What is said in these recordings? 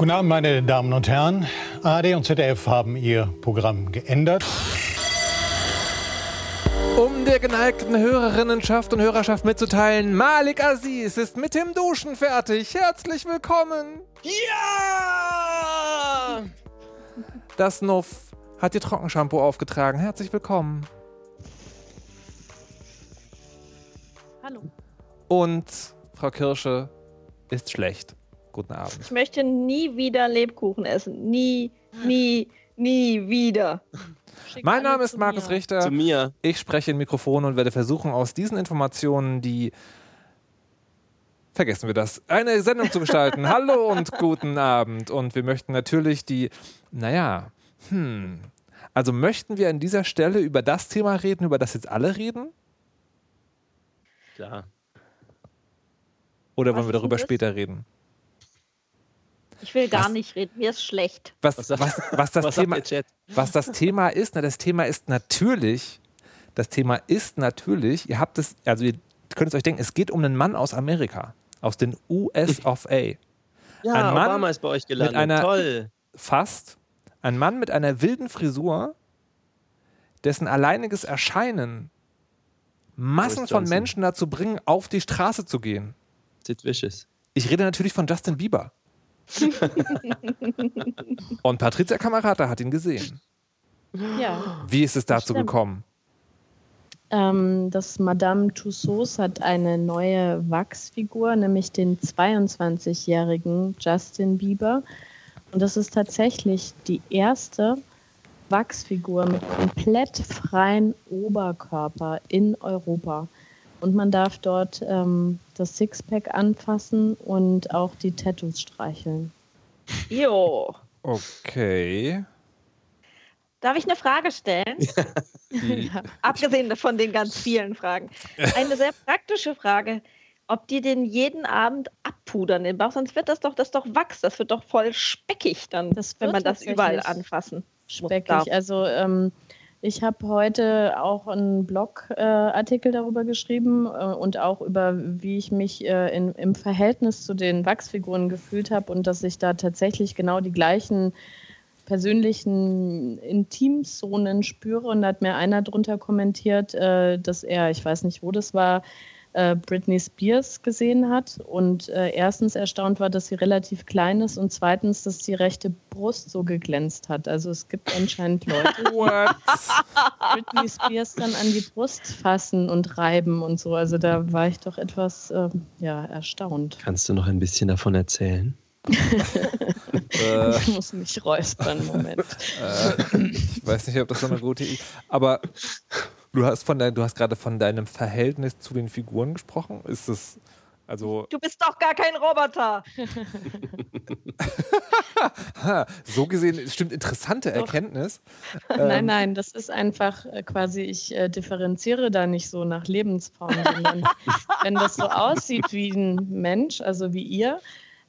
Guten Abend, meine Damen und Herren. ARD und ZDF haben ihr Programm geändert. Um der geneigten Hörerinnenschaft und Hörerschaft mitzuteilen, Malik Aziz ist mit dem Duschen fertig. Herzlich willkommen. Ja! Das Nuff hat ihr Trockenshampoo aufgetragen. Herzlich willkommen. Hallo. Und Frau Kirsche ist schlecht. Guten Abend. Ich möchte nie wieder Lebkuchen essen. Nie, nie, nie wieder. Schickt Mein Name ist Markus mir. Richter. Zu mir. Ich spreche in Mikrofon und werde versuchen, aus diesen Informationen die. Vergessen wir das. Eine Sendung zu gestalten. Hallo und guten Abend. Und wir möchten natürlich die. Naja, hm. Also möchten wir an dieser Stelle über das Thema reden, über das jetzt alle reden? Klar. Oder Was wollen wir darüber später reden? Ich will gar Was? nicht reden. Mir ist schlecht. Was, Was was, was, das Thema, was das Thema ist, na, das Thema ist natürlich, das Thema ist natürlich, ihr habt es, also ihr könnt es euch denken, es geht um einen Mann aus Amerika, aus den US of A. Ja, Ein Mann Obama ist bei euch gelandet. einer- Toll. Fast ein Mann mit einer wilden Frisur, dessen alleiniges Erscheinen Massen von. Menschen dazu bringen, auf die Straße zu gehen. Sid Vicious. Ich rede natürlich von Justin Bieber. Und Patricia Kamerata hat ihn gesehen. Ja. Wie ist es dazu gekommen? Ähm, das Madame Tussauds hat eine neue Wachsfigur, nämlich den 22-jährigen Justin Bieber. Und das ist tatsächlich die erste Wachsfigur mit komplett freien Oberkörper in Europa. Und man darf dort ähm, das Sixpack anfassen und auch die Tattoos streicheln. Jo. Okay. Darf ich eine Frage stellen? Die, Abgesehen von den ganz vielen Fragen. Eine sehr praktische Frage. Ob die den jeden Abend abpudern den Bauch, sonst wird das doch, das doch Wachs, das wird doch voll speckig dann, Das wenn man das überall anfassen. speckig. darf. Also ähm, ich habe heute auch einen Blogartikel äh, darüber geschrieben äh, und auch über, wie ich mich äh, in, im Verhältnis zu den Wachsfiguren gefühlt habe und dass ich da tatsächlich genau die gleichen persönlichen Intimzonen spüre. Und da hat mir einer drunter kommentiert, äh, dass er, ich weiß nicht, wo das war, äh, Britney Spears gesehen hat und äh, erstens erstaunt war, dass sie relativ klein ist und zweitens, dass die rechte Brust so geglänzt hat. Also es gibt anscheinend Leute, what? die Britney Spears dann an die Brust fassen und reiben und so. Also da war ich doch etwas ähm, ja, erstaunt. Kannst du noch ein bisschen davon erzählen? äh, Ich muss mich räuspern, Moment. äh, ich weiß nicht, ob das so eine gute Idee Aber du hast von dein, du hast gerade von deinem Verhältnis zu den Figuren gesprochen. Ist es also Du bist doch gar kein Roboter. ha, so gesehen stimmt interessante Doch. Erkenntnis. Nein, Ähm, nein, das ist einfach äh, quasi, ich äh, differenziere da nicht so nach Lebensform, sondern wenn das so aussieht wie ein Mensch, also wie ihr,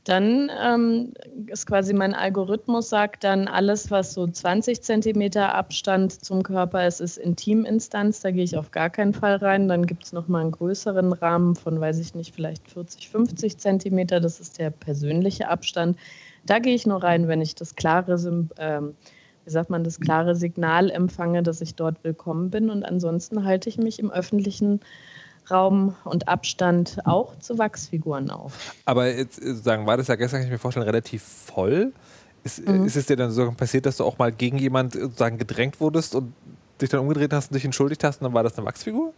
dann ähm, ist quasi mein Algorithmus sagt dann alles, was so 20 Zentimeter Abstand zum Körper ist, ist Intiminstanz. Da gehe ich auf gar keinen Fall rein. Dann gibt es nochmal einen größeren Rahmen von, weiß ich nicht, vielleicht 40, 50 Zentimeter. Das ist der persönliche Abstand. Da gehe ich nur rein, wenn ich das klare, ähm, wie sagt man, das klare Signal empfange, dass ich dort willkommen bin. Und ansonsten halte ich mich im öffentlichen Raum und Abstand auch zu Wachsfiguren auf. Aber jetzt äh, sozusagen war das ja gestern, kann ich mir vorstellen, relativ voll. Ist, äh, Mhm. ist es dir dann so passiert, dass du auch mal gegen jemand äh, sozusagen gedrängt wurdest und dich dann umgedreht hast und dich entschuldigt hast und dann war das eine Wachsfigur?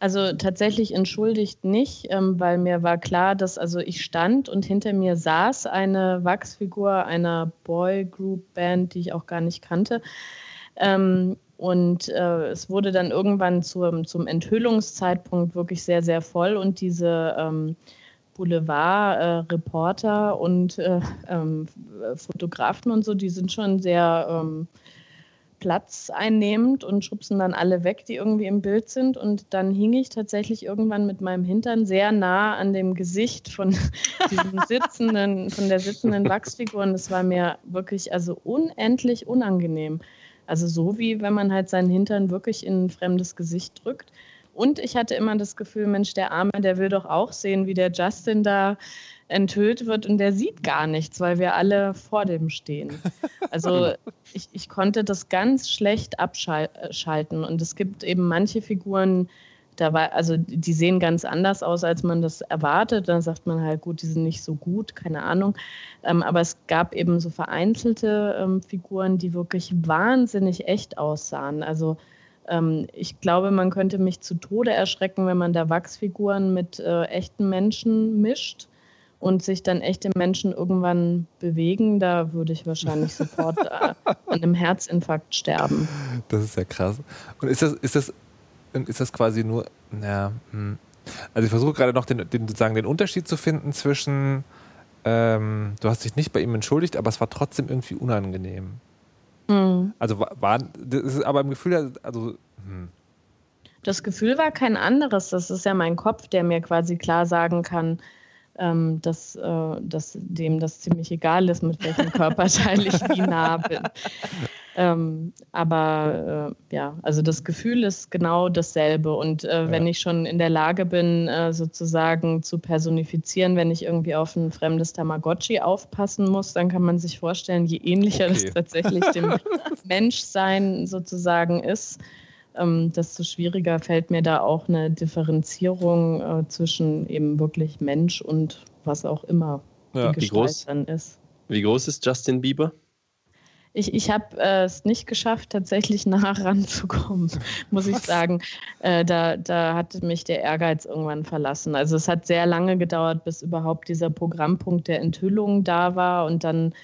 Also tatsächlich entschuldigt nicht, ähm, weil mir war klar, dass also ich stand und hinter mir saß eine Wachsfigur einer Boy Group Band, die ich auch gar nicht kannte. Ähm, und äh, es wurde dann irgendwann zum, zum Enthüllungszeitpunkt wirklich sehr, sehr voll und diese ähm, Boulevard-Reporter und äh, ähm, Fotografen und so, die sind schon sehr ähm, platzeinnehmend und schubsen dann alle weg, die irgendwie im Bild sind. Und dann hing ich tatsächlich irgendwann mit meinem Hintern sehr nah an dem Gesicht von diesem sitzenden, von der sitzenden Wachsfigur. Und es war mir wirklich also unendlich unangenehm. Also so wie wenn man halt seinen Hintern wirklich in ein fremdes Gesicht drückt. Und ich hatte immer das Gefühl, Mensch, der Arme, der will doch auch sehen, wie der Justin da enthüllt wird und der sieht gar nichts, weil wir alle vor dem stehen. Also ich, ich konnte das ganz schlecht abschalten und es gibt eben manche Figuren, da war, also die sehen ganz anders aus, als man das erwartet. Dann sagt man halt, gut, die sind nicht so gut, keine Ahnung. Ähm, aber es gab eben so vereinzelte ähm, Figuren, die wirklich wahnsinnig echt aussahen. Also ähm, ich glaube, man könnte mich zu Tode erschrecken, wenn man da Wachsfiguren mit äh, echten Menschen mischt und sich dann echte Menschen irgendwann bewegen, da würde ich wahrscheinlich sofort äh, an einem Herzinfarkt sterben. Das ist ja krass. Und ist das, ist das ist das quasi nur, ja, hm. also ich versuche gerade noch den, den, sozusagen den Unterschied zu finden zwischen, ähm, du hast dich nicht bei ihm entschuldigt, aber es war trotzdem irgendwie unangenehm. Mhm. Also war, das ist aber im Gefühl, also, hm. Das Gefühl war kein anderes. Das ist ja mein Kopf, der mir quasi klar sagen kann, ähm, dass, äh, dass dem das ziemlich egal ist, mit welchem Körperteil ich wie nah bin. Ähm, aber äh, ja, also das Gefühl ist genau dasselbe. Und äh, ja. wenn ich schon in der Lage bin, äh, sozusagen zu personifizieren, wenn ich irgendwie auf ein fremdes Tamagotchi aufpassen muss, dann kann man sich vorstellen, je ähnlicher okay. das tatsächlich dem Menschsein sozusagen ist, ähm, desto schwieriger fällt mir da auch eine Differenzierung äh, zwischen eben wirklich Mensch und was auch immer ja. die Gestalt dann ist. Wie groß ist Justin Bieber? Ich, ich habe äh, es nicht geschafft, tatsächlich nah ranzukommen, muss ich sagen. Äh, da, da hat mich der Ehrgeiz irgendwann verlassen. Also es hat sehr lange gedauert, bis überhaupt dieser Programmpunkt der Enthüllung da war. Und dann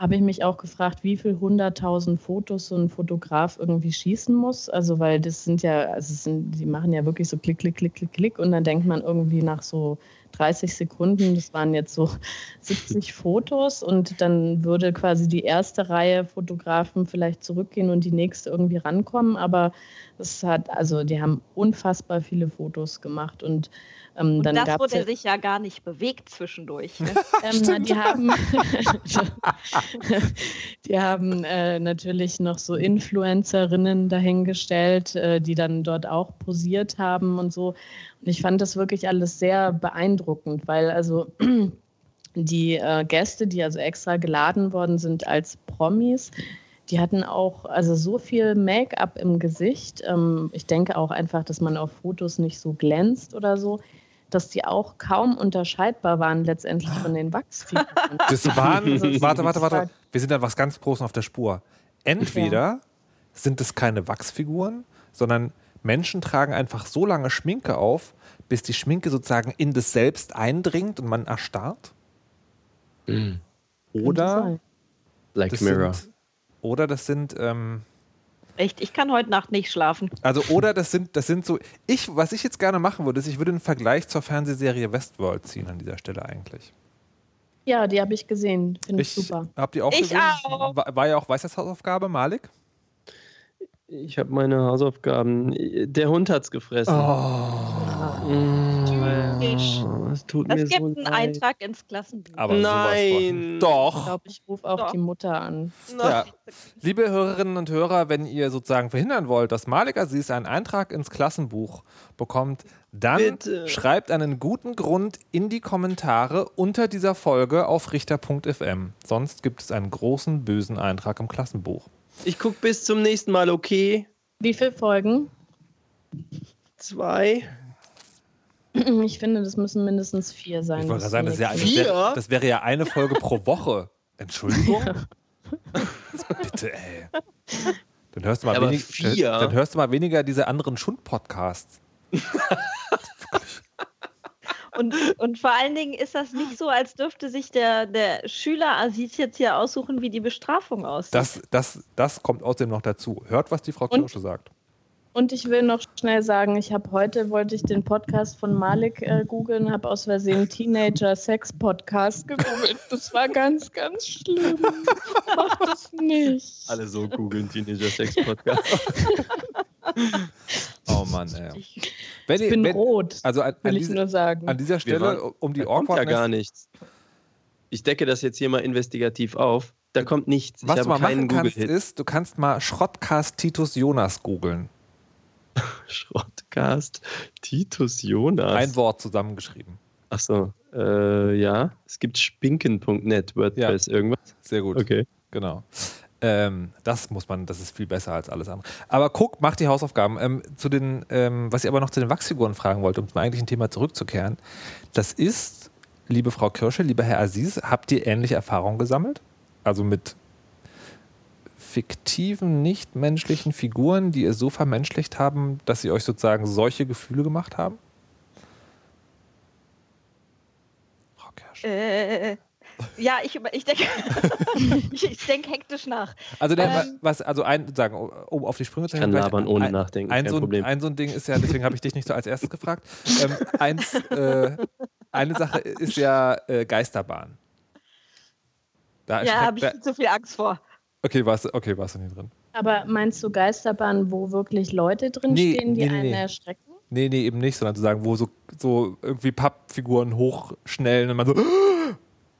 habe ich mich auch gefragt, wie viel hunderttausend Fotos so ein Fotograf irgendwie schießen muss. Also weil das sind ja, also sind, die machen ja wirklich so klick, klick, klick, klick, klick. Und dann denkt man irgendwie nach so 30 Sekunden, das waren jetzt so 70 Fotos und dann würde quasi die erste Reihe Fotografen vielleicht zurückgehen und die nächste irgendwie rankommen, aber es hat, also die haben unfassbar viele Fotos gemacht und ähm, und dann das wurde ja, sich ja gar nicht bewegt zwischendurch. Ne? ähm, die haben, die haben äh, natürlich noch so Influencerinnen dahingestellt, äh, die dann dort auch posiert haben und so. Und ich fand das wirklich alles sehr beeindruckend, weil also die äh, Gäste, die also extra geladen worden sind als Promis, die hatten auch also so viel Make-up im Gesicht. Ähm, ich denke auch einfach, dass man auf Fotos nicht so glänzt oder so, dass die auch kaum unterscheidbar waren letztendlich von den Wachsfiguren. Das waren, warte, warte, warte. Wir sind an was ganz Großem auf der Spur. Entweder ja. sind es keine Wachsfiguren, sondern Menschen tragen einfach so lange Schminke auf, bis die Schminke sozusagen in das Selbst eindringt und man erstarrt. Mhm. Oder Black Mirror. Sind, oder das sind ähm, Echt, ich kann heute Nacht nicht schlafen. Also oder das sind das sind so ich was ich jetzt gerne machen würde, ist ich würde einen Vergleich zur Fernsehserie Westworld ziehen an dieser Stelle eigentlich. Ja, die habe ich gesehen, finde ich, ich super. Habt ihr auch ich gesehen? Auch. War, war ja auch Weisheitshausaufgabe Malik? Ich habe meine Hausaufgaben. Der Hund hat's gefressen. Oh. Es tut das mir gibt so einen leid. Eintrag ins Klassenbuch. Aber Nein. Doch. Ich glaube, ich rufe auch Doch. die Mutter an. Ja. Liebe Hörerinnen und Hörer, wenn ihr sozusagen verhindern wollt, dass Malik Aziz einen Eintrag ins Klassenbuch bekommt, dann Bitte. schreibt einen guten Grund in die Kommentare unter dieser Folge auf richter.fm. Sonst gibt es einen großen bösen Eintrag im Klassenbuch. Ich gucke bis zum nächsten Mal, okay? Wie viele Folgen? Zwei. Ich finde, das müssen mindestens vier sein. Ich wollte sagen, das, ja, das, wäre, das, wäre, ja eine Folge pro Woche. Entschuldigung? Ja. Bitte, ey. Dann hörst, du mal wenig, dann hörst du mal weniger diese anderen Schund-Podcasts. Und, und vor allen Dingen ist das nicht so, als dürfte sich der, der Schüler Aziz jetzt hier aussuchen, wie die Bestrafung aussieht. Das, das, das kommt außerdem noch dazu. Hört, was die Frau Kirsche sagt. Und ich will noch schnell sagen, ich habe heute, wollte ich den Podcast von Malik äh, googeln, habe aus Versehen Teenager Sex Podcast gegoogelt. Das war ganz, ganz schlimm. Mach das nicht. Alle so googeln Teenager Sex Podcast. oh Mann, ey. Wenn, ich bin wenn, rot, also an, will an ich diese, nur sagen. An dieser Stelle, um die Awkwardness... ja gar nichts. Ich decke das jetzt hier mal investigativ auf. Da kommt nichts. Was du mal machen kannst, ist, du kannst mal Schrottcast Titus Jonas googeln. Schrottcast Titus Jonas. Ein Wort zusammengeschrieben. Ach so. Äh, ja, es gibt spinken.net, WordPress, irgendwas. Sehr gut. Okay. Genau. Ähm, das muss man, das ist viel besser als alles andere. Aber guck, mach die Hausaufgaben. Ähm, zu den, ähm, was ich aber noch zu den Wachsfiguren fragen wollte, um zum eigentlichen Thema zurückzukehren. Das ist, liebe Frau Kirsche, lieber Herr Aziz, habt ihr ähnliche Erfahrungen gesammelt? Also mit fiktiven, nichtmenschlichen Figuren, die ihr so vermenschlicht haben, dass sie euch sozusagen solche Gefühle gemacht haben? Äh, ja, ich, über- ich denke ich, ich denk hektisch nach. Also, der, Ähm. was, also ein, sagen, um auf die Sprünge zu Ich kann helfen, labern ohne ein, nachdenken, Ein kein so, ein, Problem. ein so ein Ding ist ja, deswegen habe ich dich nicht so als erstes gefragt. Ähm, eins, äh, eine Sache ist ja äh, Geisterbahn. Da Ja, habe ich da, viel zu viel Angst vor. Okay, warst du okay, warst du nicht drin? Aber meinst du Geisterbahnen, wo wirklich Leute drin Nee, stehen, die nee, einen nee. erschrecken? Nee, nee, eben nicht, sondern zu sagen, wo so, so irgendwie Pappfiguren hochschnellen und man so.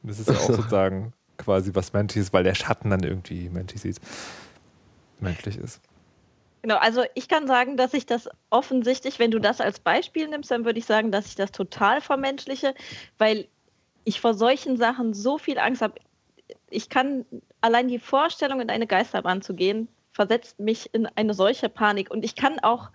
Das ist ja auch sozusagen quasi was Menschliches, weil der Schatten dann irgendwie menschlich sieht. Menschlich ist. Genau, also ich kann sagen, dass ich das offensichtlich, wenn du das als Beispiel nimmst, dann würde ich sagen, dass ich das total vermenschliche, weil ich vor solchen Sachen so viel Angst habe. Ich kann allein die Vorstellung, in eine Geisterbahn zu gehen, versetzt mich in eine solche Panik. Und ich kann auch,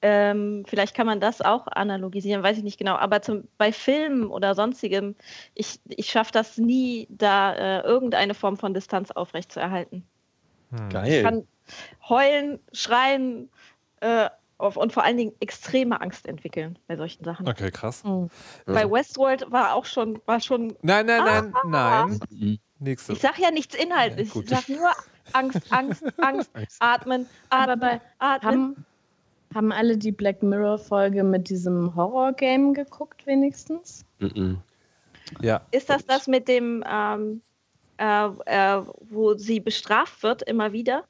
ähm, vielleicht kann man das auch analogisieren, weiß ich nicht genau, aber zum, bei Filmen oder sonstigem, ich, ich schaffe das nie, da äh, irgendeine Form von Distanz aufrechtzuerhalten. Hm. Ich Geil. kann heulen, schreien äh, auf, und vor allen Dingen extreme Angst entwickeln bei solchen Sachen. Okay, krass. Hm. Bei Westworld war auch schon, war schon, Nein, nein, nein, nein. Mhm. Nächste. ich sage ja nichts Inhaltlich, Ja, ich sage nur Angst, Angst, Angst, atmen, Aber atmen, bei, atmen. haben, haben alle die Black Mirror-Folge mit diesem Horror-Game geguckt, wenigstens? Mhm. Ja. Ist das das mit dem, ähm, äh, äh, wo sie bestraft wird immer wieder?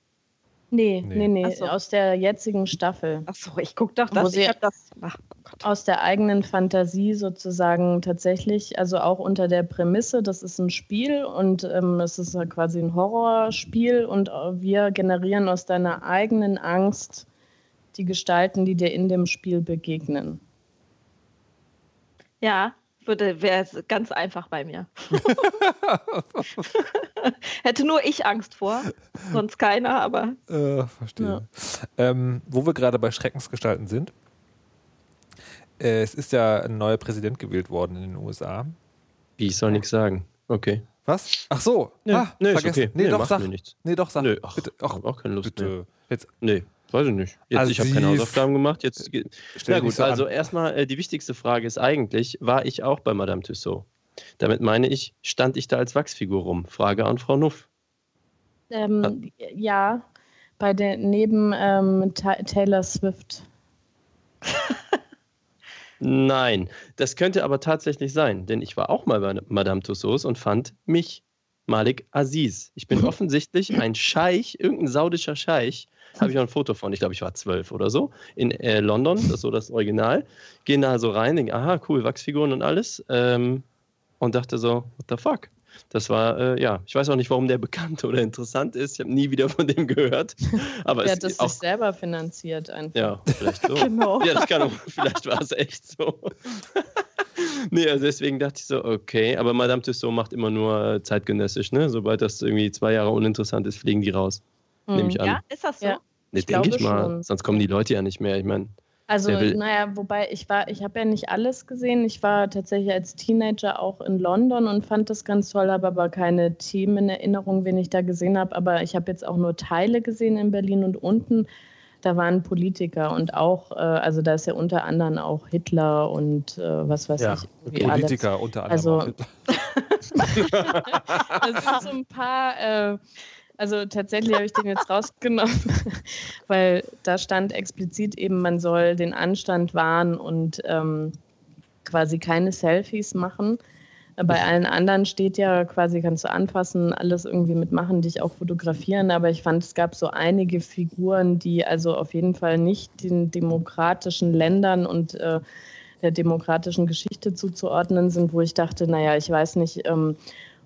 Nee, Nee. nee, nee, Ach so. aus der jetzigen Staffel. Achso, ich gucke doch das. Ich hab das. Ach Gott. Aus der eigenen Fantasie sozusagen tatsächlich, also auch unter der Prämisse, das ist ein Spiel und ähm, es ist quasi ein Horrorspiel und äh, wir generieren aus deiner eigenen Angst die Gestalten, die dir in dem Spiel begegnen. Ja, würde wäre es ganz einfach bei mir. Hätte nur ich Angst vor, sonst keiner, aber Äh, verstehe. Ähm, wo wir gerade bei Schreckensgestalten sind. Äh, es ist ja ein neuer Präsident gewählt worden in den USA. Wie, ich soll nichts sagen. Okay. Was? Ach so. Nö, ah, ist vergessen. okay. Nee, Nö, doch, sag. Nee, doch, sag. Nö, ach, bitte. ich hab auch keine Lust mehr. bitte. Jetzt Nee, weiß ich nicht. Jetzt, ich habe keine Hausaufgaben gemacht. Jetzt, stell na gut, so also an. erstmal äh, die wichtigste Frage ist eigentlich, war ich auch bei Madame Tussaud? Damit meine ich, stand ich da als Wachsfigur rum? Frage an Frau Nuff. Ähm, ja, bei der neben ähm, Ta Taylor Swift. Nein, das könnte aber tatsächlich sein, denn ich war auch mal bei Madame Tussauds und fand mich Malik Aziz. Ich bin offensichtlich ein Scheich, irgendein saudischer Scheich. Habe ich auch ein Foto von, ich glaube, ich war zwölf oder so, in äh, London, das ist so das Original. Gehe da so rein, denke, aha, cool, Wachsfiguren und alles. Ähm, und dachte so, what the fuck? Das war, äh, ja, ich weiß auch nicht, warum der bekannt oder interessant ist. Ich habe nie wieder von dem gehört. Aber Der es hat das auch sich selber finanziert einfach. ja, vielleicht so. Genau. Ja, das kann auch, vielleicht war es echt so. nee, also deswegen dachte ich so, okay, aber Madame Tussauds macht immer nur zeitgenössisch, ne? Sobald das irgendwie zwei Jahre uninteressant ist, fliegen die raus. Hm. Nehme ich an. ja, ist das so? Ja. Nee, ich denke ich mal. schon. Sonst kommen die Leute ja nicht mehr. Ich meine, Also, naja, wobei ich war, ich habe ja nicht alles gesehen. Ich war tatsächlich als Teenager auch in London und fand das ganz toll, habe aber keine Themen in Erinnerung, wen ich da gesehen habe. Aber ich habe jetzt auch nur Teile gesehen in Berlin und unten. Da waren Politiker und auch, äh, also da ist ja unter anderem auch Hitler und äh, was weiß Ja, ich. irgendwie alles. Politiker unter anderem. Also- auch Hitler. Das sind so ein paar, äh, also tatsächlich habe ich den jetzt rausgenommen, weil da stand explizit eben, man soll den Anstand wahren und ähm, quasi keine Selfies machen. Bei allen anderen steht ja quasi, kannst du anfassen, alles irgendwie mitmachen, dich auch fotografieren. Aber ich fand, es gab so einige Figuren, die also auf jeden Fall nicht den demokratischen Ländern und äh, der demokratischen Geschichte zuzuordnen sind, wo ich dachte, naja, ich weiß nicht, ähm,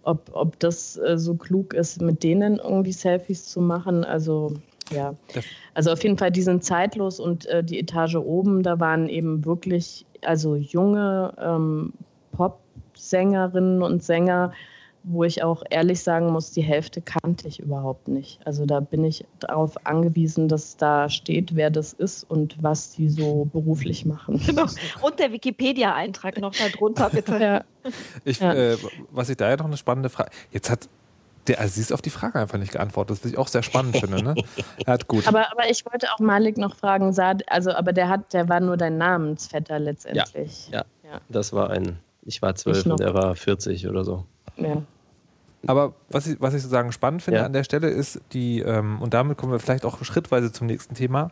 ob, ob das äh, so klug ist, mit denen irgendwie Selfies zu machen. Also ja, also auf jeden Fall, die sind zeitlos und äh, die Etage oben, da waren eben wirklich also junge ähm, Sängerinnen und Sänger, wo ich auch ehrlich sagen muss, die Hälfte kannte ich überhaupt nicht. Also da bin ich darauf angewiesen, dass da steht, wer das ist und was die so beruflich machen. Genau. Und der Wikipedia-Eintrag noch darunter, bitte. Ja. Ich, Ja. äh, was ich da ja noch eine spannende Frage. Jetzt hat der Aziz auf die Frage einfach nicht geantwortet, was ich auch sehr spannend finde. Ne? Er hat gut. Aber, aber ich wollte auch Malik noch fragen, also aber der hat, der war nur dein Namensvetter letztendlich. Ja. Ja. Das war ein, ich war zwölf und er war 40 oder so. ja. Aber was ich, was ich sozusagen spannend finde Ja. an der Stelle ist die, ähm, und damit kommen wir vielleicht auch schrittweise zum nächsten Thema,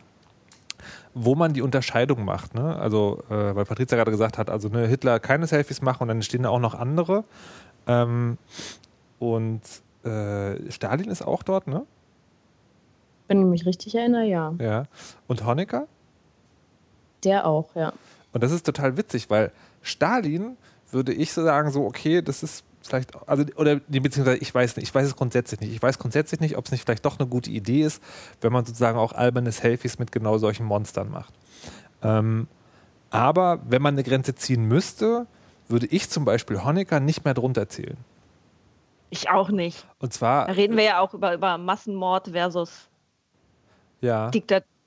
wo man die Unterscheidung macht. Ne? Also, äh, weil Patrizia gerade gesagt hat, also ne, Hitler keine Selfies machen und dann stehen da auch noch andere. Ähm, und äh, Stalin ist auch dort, ne? Wenn ich mich richtig erinnere, ja. Ja. Und Honecker? Der auch, ja. Und das ist total witzig, weil Stalin würde ich so sagen, so, okay, das ist vielleicht, also, oder beziehungsweise ich weiß nicht, ich weiß es grundsätzlich nicht. Ich weiß grundsätzlich nicht, ob es nicht vielleicht doch eine gute Idee ist, wenn man sozusagen auch alberne Selfies mit genau solchen Monstern macht. Ähm, aber wenn man eine Grenze ziehen müsste, würde ich zum Beispiel Honecker nicht mehr drunter zählen. Ich auch nicht. Und zwar, Da reden wir ja auch über, über Massenmord versus ja.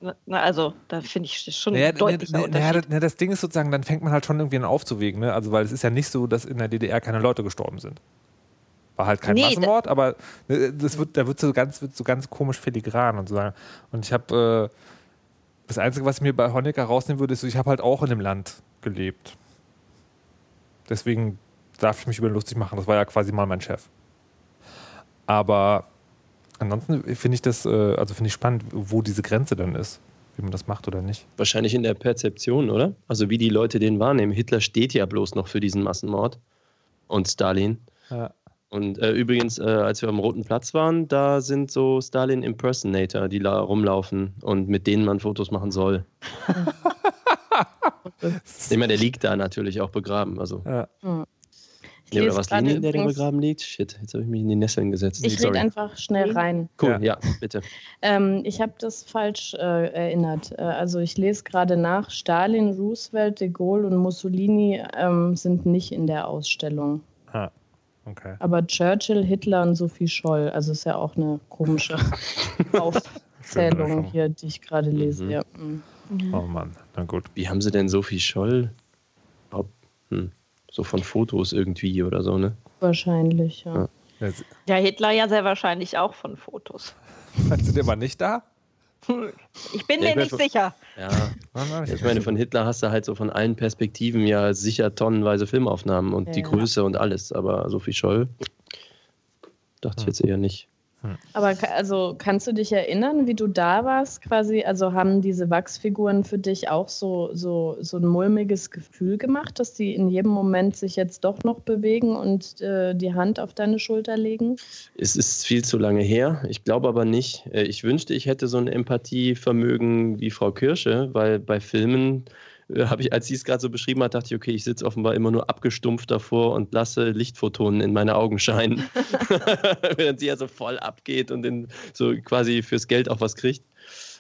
Diktatur. Also, da finde ich das schon Naja, ein deutlicher naja, naja, Unterschied. naja, das Ding ist sozusagen, dann fängt man halt schon irgendwie an aufzuwägen, ne? Also, weil es ist ja nicht so, dass in der DDR keine Leute gestorben sind. War halt kein Nee, Massenmord, aber ne, das wird, da wird so ganz, wird so ganz komisch filigran und so. Und ich habe äh, das Einzige, was ich mir bei Honecker rausnehmen würde, ist, ich habe halt auch in dem Land gelebt. Deswegen darf ich mich über ihn lustig machen. Das war ja quasi mal mein Chef. Aber ansonsten finde ich das, äh, also finde ich spannend, wo diese Grenze dann ist, wie man das macht oder nicht. Wahrscheinlich in der Perzeption, oder? Also wie die Leute den wahrnehmen. Hitler steht ja bloß noch für diesen Massenmord und Stalin. Ja. Und äh, übrigens, äh, als wir am Roten Platz waren, da sind so Stalin-Impersonator, die da rumlaufen und mit denen man Fotos machen soll. ich meine, der liegt da natürlich auch begraben. Also, Ja. Ich nee, oder lese was gerade Lenin, der da begraben liegt? Shit, jetzt habe ich mich in die Nesseln gesetzt. Ich rede einfach schnell rein. Cool, Ja. ja, bitte. Ähm, ich habe das falsch äh, erinnert. Äh, also ich lese gerade nach, Stalin, Roosevelt, de Gaulle und Mussolini ähm, sind nicht in der Ausstellung. Ah, okay. Aber Churchill, Hitler und Sophie Scholl, also ist ja auch eine komische Aufzählung hier, die ich gerade lese. Mhm. Ja. mhm. Oh Mann, na gut. Wie haben sie denn Sophie Scholl? Hm, so von Fotos irgendwie oder so, ne? Wahrscheinlich, ja. Ja. Ja, Hitler ja sehr wahrscheinlich auch von Fotos. Du, der war nicht da? Ich bin Ja, mir ich nicht mein- sicher. Ja. Ich meine, von Hitler hast du halt so von allen Perspektiven ja sicher tonnenweise Filmaufnahmen und die Ja. Größe und alles. Aber Sophie Scholl dachte ich jetzt eher nicht. Aber ka- also kannst du dich erinnern, wie du da warst quasi? Also haben diese Wachsfiguren für dich auch so, so, so ein mulmiges Gefühl gemacht, dass die in jedem Moment sich jetzt doch noch bewegen und äh, die Hand auf deine Schulter legen? Es ist viel zu lange her. Ich glaube aber nicht. Äh, Ich wünschte, ich hätte so ein Empathievermögen wie Frau Kirsche, weil bei Filmen äh, habe ich, als sie es gerade so beschrieben hat, dachte ich, okay, ich sitze offenbar immer nur abgestumpft davor und lasse Lichtphotonen in meine Augen scheinen. Während sie ja so voll abgeht und in, so quasi fürs Geld auch was kriegt.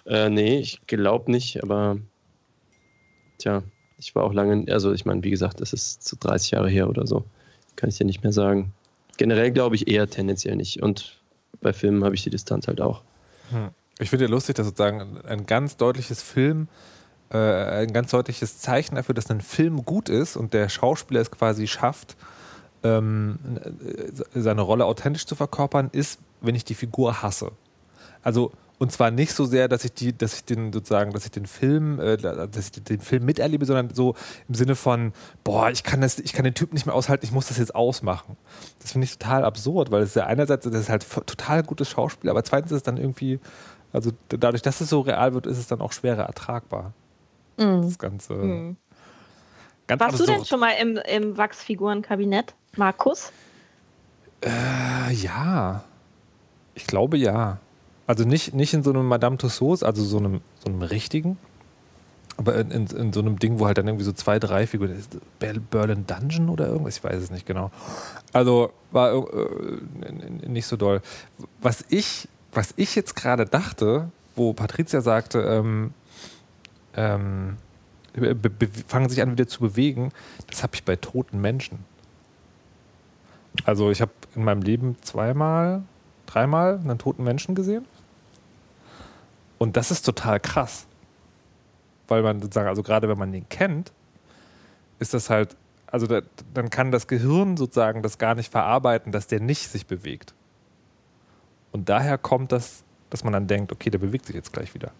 Äh, nee, ich glaube nicht, aber tja, ich war auch lange, also ich meine, wie gesagt, das ist so 30 Jahre her oder so. Kann ich dir nicht mehr sagen. Generell glaube ich eher tendenziell nicht. Und bei Filmen habe ich die Distanz halt auch. Hm. Ich finde ja lustig, dass sozusagen ein ganz deutliches Film, äh, ein ganz deutliches Zeichen dafür, dass ein Film gut ist und der Schauspieler es quasi schafft, ähm, äh, seine Rolle authentisch zu verkörpern, ist, wenn ich die Figur hasse. Also und zwar nicht so sehr, dass ich die, dass ich den sozusagen, dass ich den Film, äh, dass ich den Film miterlebe, sondern so im Sinne von, boah, ich kann das, ich kann den Typ nicht mehr aushalten, ich muss das jetzt ausmachen. Das finde ich total absurd, weil es ja einerseits, das ist halt total gutes Schauspiel, aber zweitens ist es dann irgendwie, also dadurch, dass es so real wird, ist es dann auch schwerer ertragbar. Mhm. Das Ganze. Hm. Ganz Warst du denn absurd. schon mal im, im Wachsfigurenkabinett, Markus? Äh, ja. Ich glaube ja. Also nicht, nicht in so einem Madame Tussauds, also so einem, so einem richtigen, aber in, in, in so einem Ding, wo halt dann irgendwie so zwei, drei Figuren, Berlin Dungeon oder irgendwas, ich weiß es nicht genau. Also war äh, nicht so doll. Was ich, was ich jetzt gerade dachte, wo Patricia sagte, ähm, ähm, fangen sich an wieder zu bewegen, das habe ich bei toten Menschen. Also ich habe in meinem Leben zweimal, dreimal einen toten Menschen gesehen. Und das ist total krass. Weil man sozusagen, also gerade wenn man den kennt, ist das halt, also da, dann kann das Gehirn sozusagen das gar nicht verarbeiten, dass der nicht sich bewegt. Und daher kommt das, dass man dann denkt, okay, der bewegt sich jetzt gleich wieder.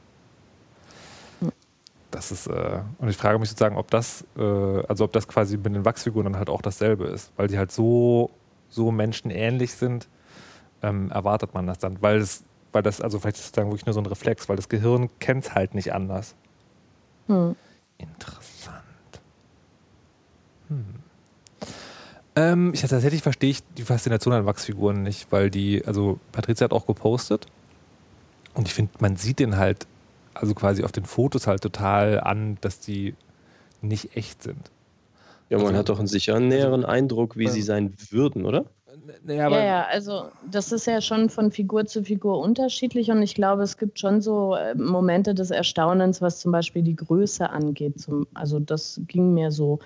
Das ist, äh, und ich frage mich sozusagen, ob das, äh, also ob das quasi mit den Wachsfiguren dann halt auch dasselbe ist, weil die halt so, so menschenähnlich sind, ähm, erwartet man das dann, weil es, weil das, also vielleicht ist es dann wirklich nur so ein Reflex, weil das Gehirn kennt es halt nicht anders. Hm. Interessant. Hm. Ähm, ich tatsächlich verstehe ich die Faszination an Wachsfiguren nicht, weil die, also Patricia hat auch gepostet und ich finde, man sieht den halt, also quasi auf den Fotos halt total an, dass die nicht echt sind. Ja, man Also- hat doch einen sicher näheren Eindruck, wie Ja. sie sein würden, oder? Naja, Ja, ja, also das ist ja schon von Figur zu Figur unterschiedlich und ich glaube, es gibt schon so äh, Momente des Erstaunens, was zum Beispiel die Größe angeht. Zum, also das ging mir so,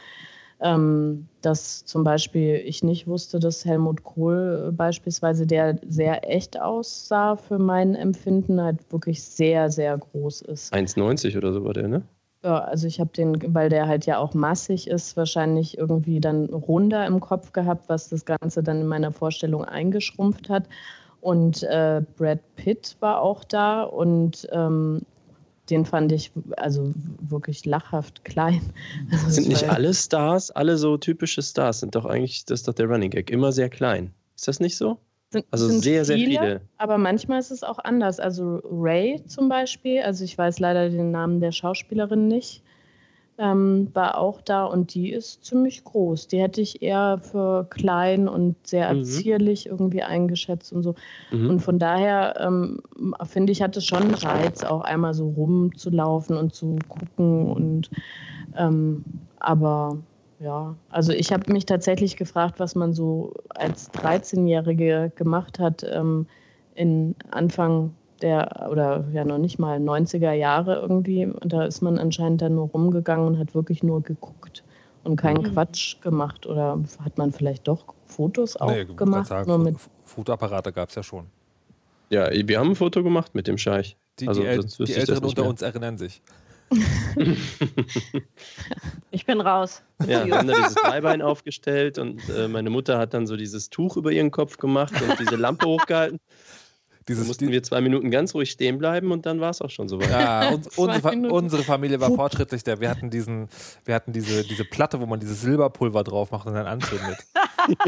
ähm, dass zum Beispiel ich nicht wusste, dass Helmut Kohl äh, beispielsweise, der sehr echt aussah für mein Empfinden, halt wirklich sehr, sehr groß ist. 1,90 oder so war der, ne? Ja, also ich habe den, weil der halt ja auch massig ist, wahrscheinlich irgendwie dann runder im Kopf gehabt, was das Ganze dann in meiner Vorstellung eingeschrumpft hat. Und äh, Brad Pitt war auch da und ähm, den fand ich also wirklich lachhaft klein. Also Sind nicht alle Stars, alle so typische Stars, sind doch eigentlich, das ist doch der Running Gag, immer sehr klein. Ist das nicht so? sind, Also sind sehr, sehr viele. Aber manchmal ist es auch anders. Also Ray zum Beispiel, also ich weiß leider den Namen der Schauspielerin nicht, ähm, war auch da und die ist ziemlich groß. Die hätte ich eher für klein und sehr Mhm. erzierlich irgendwie eingeschätzt und so. Mhm. Und von daher ähm, finde ich, hat es schon einen Reiz, auch einmal so rumzulaufen und zu gucken und ähm, aber ja, also ich habe mich tatsächlich gefragt, was man so als 13-Jährige gemacht hat ähm, in Anfang der, oder ja noch nicht mal 90er Jahre irgendwie. Und da ist man anscheinend dann nur rumgegangen und hat wirklich nur geguckt und keinen Mhm. Quatsch gemacht. Oder hat man vielleicht doch Fotos auch nee, gemacht? sagen, nur mit, Fotoapparate gab es ja schon. Ja, wir haben ein Foto gemacht mit dem Scheich. Die, Also, die, El die Älteren unter mehr. uns erinnern sich. Ich bin raus. Ja, wir haben da dieses Dreibein aufgestellt und äh, meine Mutter hat dann so dieses Tuch über ihren Kopf gemacht und diese Lampe hochgehalten. Da Dieses, mussten wir zwei Minuten ganz ruhig stehen bleiben und dann war es auch schon soweit. Ja, uns, unsere, unsere Familie war fortschrittlich. Wir hatten, diesen, wir hatten diese, diese Platte, wo man dieses Silberpulver drauf macht und dann anzündet.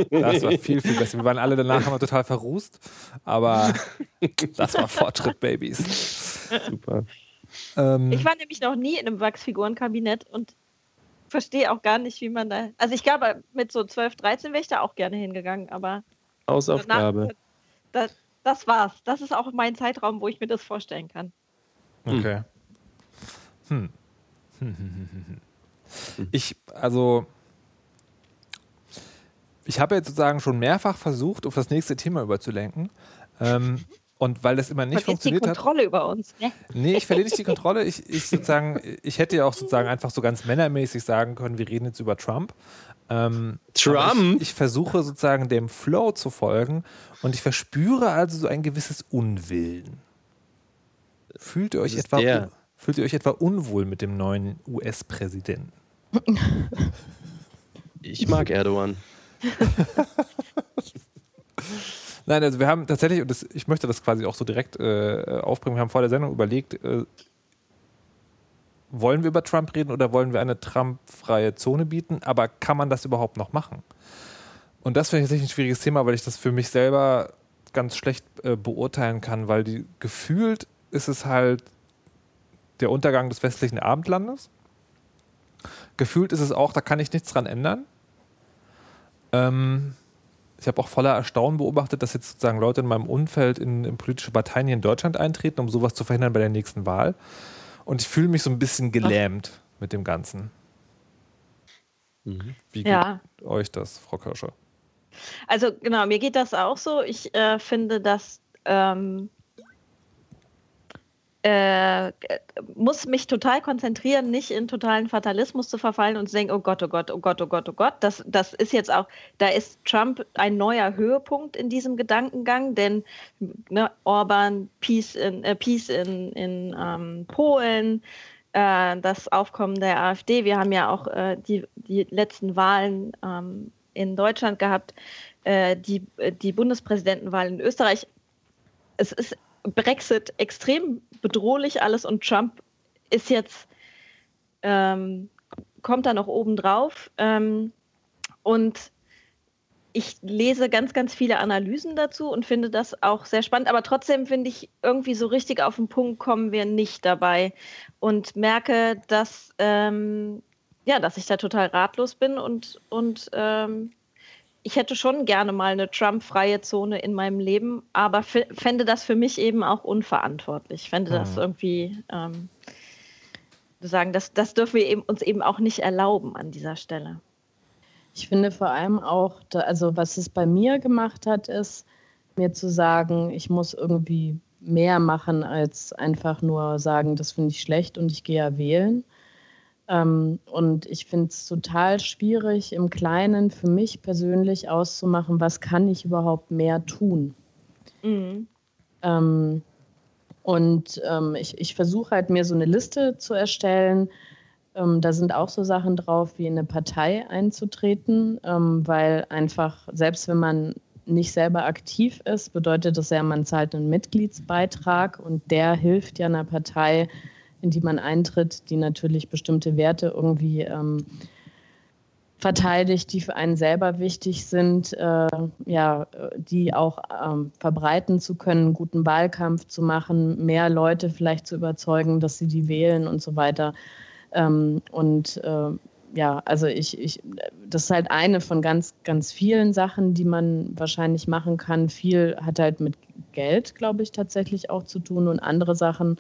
Das war viel, viel besser. Wir waren alle danach immer total verrußt, aber das war Fortschritt, Babys. Super. Ähm, Ich war nämlich noch nie in einem Wachsfigurenkabinett und verstehe auch gar nicht, wie man da. Also ich glaube, mit so 12, 13 wäre ich da auch gerne hingegangen, aber Hausaufgabe. danach, das, das war's. Das ist auch mein Zeitraum, wo ich mir das vorstellen kann. Okay. Hm. Hm, hm, hm. Ich, also, ich habe jetzt sozusagen schon mehrfach versucht, auf das nächste Thema überzulenken. Ähm, und weil das immer nicht die funktioniert hat. Kontrolle über uns. Ne? Nee, ich verliere nicht die Kontrolle. Ich, ich sozusagen, ich hätte ja auch sozusagen einfach so ganz männermäßig sagen können, wir reden jetzt über Trump. Ähm, Trump? Ich, ich versuche sozusagen dem Flow zu folgen und ich verspüre also so ein gewisses Unwillen. Fühlt ihr euch etwa, der. fühlt ihr euch etwa unwohl mit dem neuen US-Präsidenten? Ich mag Erdogan. Nein, also wir haben tatsächlich, und das, ich möchte das quasi auch so direkt äh, aufbringen, wir haben vor der Sendung überlegt, äh, wollen wir über Trump reden oder wollen wir eine Trump-freie Zone bieten, aber kann man das überhaupt noch machen? Und das finde ich ein schwieriges Thema, weil ich das für mich selber ganz schlecht äh, beurteilen kann, weil die gefühlt ist es halt der Untergang des westlichen Abendlandes. Gefühlt ist es auch, da kann ich nichts dran ändern. Ähm, ich habe auch voller Erstaunen beobachtet, dass jetzt sozusagen Leute in meinem Umfeld in, in politische Parteien hier in Deutschland eintreten, um sowas zu verhindern bei der nächsten Wahl. Und ich fühle mich so ein bisschen gelähmt mit dem Ganzen. Mhm. Wie Ja. geht euch das, Frau Kirscher? Also genau, mir geht das auch so. Ich äh, finde, dass ähm, äh, muss mich total konzentrieren, nicht in totalen Fatalismus zu verfallen und zu denken, oh Gott, oh Gott, oh Gott, oh Gott, oh Gott. Das, das ist jetzt auch, da ist Trump ein neuer Höhepunkt in diesem Gedankengang, denn ne, Orban, Peace in, äh, Peace in, in ähm, Polen, äh, das Aufkommen der AfD. Wir haben ja auch äh, die, die letzten Wahlen ähm, in Deutschland gehabt, äh, die, die Bundespräsidentenwahl in Österreich. Es ist Brexit extrem bedrohlich alles und Trump ist jetzt, ähm, kommt da noch oben drauf. Ähm, und ich lese ganz, ganz viele Analysen dazu und finde das auch sehr spannend. Aber trotzdem finde ich, irgendwie so richtig auf den Punkt kommen wir nicht dabei und merke, dass, ähm, ja, dass ich da total ratlos bin und, und ähm, ich hätte schon gerne mal eine Trump-freie Zone in meinem Leben, aber fände das für mich eben auch unverantwortlich. Fände mhm. das irgendwie ähm, sagen, das, das dürfen wir eben, uns eben auch nicht erlauben an dieser Stelle. Ich finde vor allem auch, da, also was es bei mir gemacht hat, ist mir zu sagen, ich muss irgendwie mehr machen als einfach nur sagen, das finde ich schlecht und ich gehe ja wählen. Ähm, und ich finde es total schwierig, im Kleinen für mich persönlich auszumachen, was kann ich überhaupt mehr tun. Mhm. Ähm, und ähm, ich, ich versuche halt mir so eine Liste zu erstellen. Ähm, da sind auch so Sachen drauf, wie in eine Partei einzutreten, ähm, weil einfach, selbst wenn man nicht selber aktiv ist, bedeutet das ja, man zahlt einen Mitgliedsbeitrag und der hilft ja einer Partei, in die man eintritt, die natürlich bestimmte Werte irgendwie ähm, verteidigt, die für einen selber wichtig sind, äh, ja, die auch ähm, verbreiten zu können, guten Wahlkampf zu machen, mehr Leute vielleicht zu überzeugen, dass sie die wählen und so weiter. Ähm, und äh, ja, also ich, ich, das ist halt eine von ganz, ganz vielen Sachen, die man wahrscheinlich machen kann. Viel hat halt mit Geld, glaube ich, tatsächlich auch zu tun und andere Sachen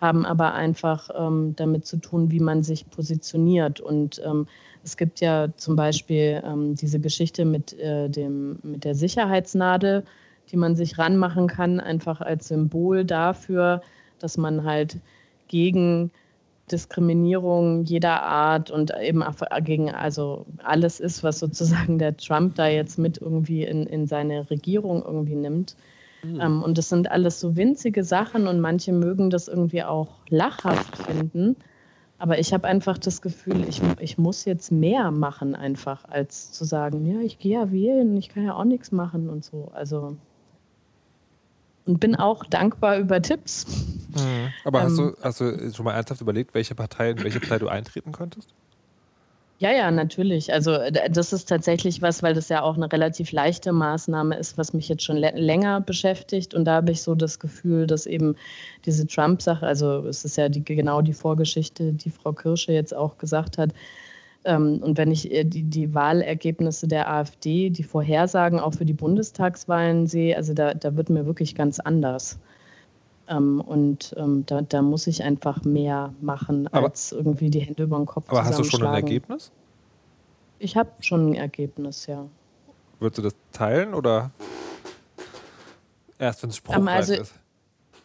haben aber einfach ähm, damit zu tun, wie man sich positioniert. Und ähm, es gibt ja zum Beispiel ähm, diese Geschichte mit, äh, dem, mit der Sicherheitsnadel, die man sich ranmachen kann, einfach als Symbol dafür, dass man halt gegen Diskriminierung jeder Art und eben gegen also alles ist, was sozusagen der Trump da jetzt mit irgendwie in, in seine Regierung irgendwie nimmt. Mhm. Ähm, und das sind alles so winzige Sachen und manche mögen das irgendwie auch lachhaft finden. Aber ich habe einfach das Gefühl, ich, ich muss jetzt mehr machen, einfach, als zu sagen, ja, ich gehe ja wählen, ich kann ja auch nichts machen und so. Also und bin auch dankbar über Tipps. Mhm. Aber ähm, hast, du, hast du schon mal ernsthaft überlegt, welche Partei, in welche Partei du eintreten könntest? Ja, ja, natürlich. Also das ist tatsächlich was, weil das ja auch eine relativ leichte Maßnahme ist, was mich jetzt schon länger beschäftigt. Und da habe ich so das Gefühl, dass eben diese Trump-Sache, also es ist ja die, genau die Vorgeschichte, die Frau Kirsche jetzt auch gesagt hat. Ähm, und wenn ich äh, die, die Wahlergebnisse der AfD, die Vorhersagen auch für die Bundestagswahlen sehe, also da, da wird mir wirklich ganz anders. Ähm, und ähm, da, da, muss ich einfach mehr machen, aber, als irgendwie die Hände über den Kopf Aber hast du schon ein Ergebnis? Ich habe schon ein Ergebnis, ja. Würdest du das teilen oder erst, wenn es ähm, spruchreif also, ist?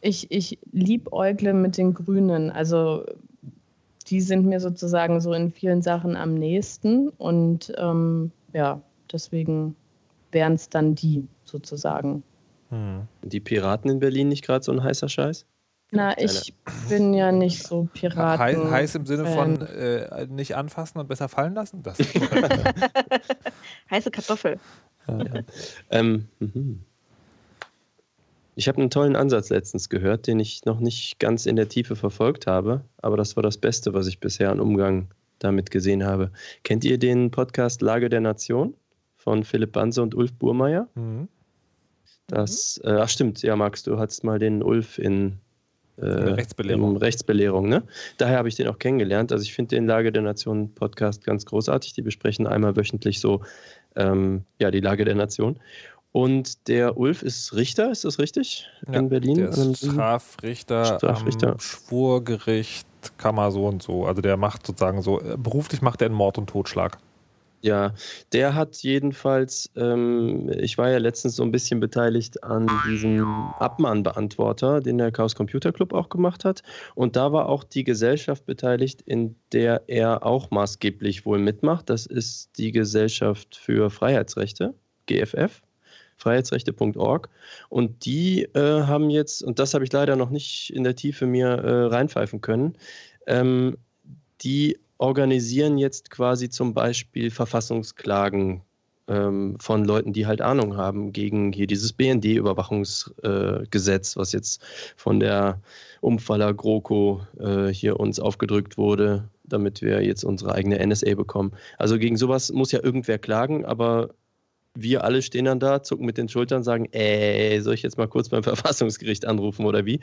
Ich, ich liebäugle mit den Grünen. Also die sind mir sozusagen so in vielen Sachen am nächsten. Und ähm, ja, deswegen wären es dann die sozusagen. Hm. Die Piraten in Berlin nicht gerade so ein heißer Scheiß? Na, ich bin ja nicht so Piraten. Heiß, heiß im Sinne von äh, nicht anfassen und besser fallen lassen? Das Heiße Kartoffel. Ja. Ähm, mhm. ich habe einen tollen Ansatz letztens gehört, den ich noch nicht ganz in der Tiefe verfolgt habe, aber das war das Beste, was ich bisher an Umgang damit gesehen habe. Kennt ihr den Podcast Lage der Nation von Philipp Banse und Ulf Burmeier? Mhm. Das, mhm. äh, ach stimmt, ja, Max, du hattest mal den Ulf in, äh, Rechtsbelehrung. Rechtsbelehrung, ne? Daher habe ich den auch kennengelernt. Also ich finde den Lage der Nation Podcast ganz großartig. Die besprechen einmal wöchentlich so ähm, ja, die Lage der Nation. Und der Ulf ist Richter, ist das richtig? Ja, in Berlin? Der ist Strafrichter, Strafrichter. am Schwurgericht, Kammer so und so. Also der macht sozusagen so, äh, beruflich macht er einen Mord und Totschlag. Ja, der hat jedenfalls, ähm, ich war ja letztens so ein bisschen beteiligt an diesem Abmahnbeantworter, den der Chaos Computer Club auch gemacht hat. Und da war auch die Gesellschaft beteiligt, in der er auch maßgeblich wohl mitmacht. Das ist die Gesellschaft für Freiheitsrechte, GFF freiheitsrechte.org. Und die äh, haben jetzt, und das habe ich leider noch nicht in der Tiefe mir äh, reinpfeifen können, ähm, die organisieren jetzt quasi zum Beispiel Verfassungsklagen ähm, von Leuten, die halt Ahnung haben, gegen hier dieses BND-Überwachungsgesetz, äh, was jetzt von der Umfaller GroKo äh, hier uns aufgedrückt wurde, damit wir jetzt unsere eigene NSA bekommen. Also gegen sowas muss ja irgendwer klagen, aber wir alle stehen dann da, zucken mit den Schultern, sagen, ey, soll ich jetzt mal kurz beim Verfassungsgericht anrufen oder wie?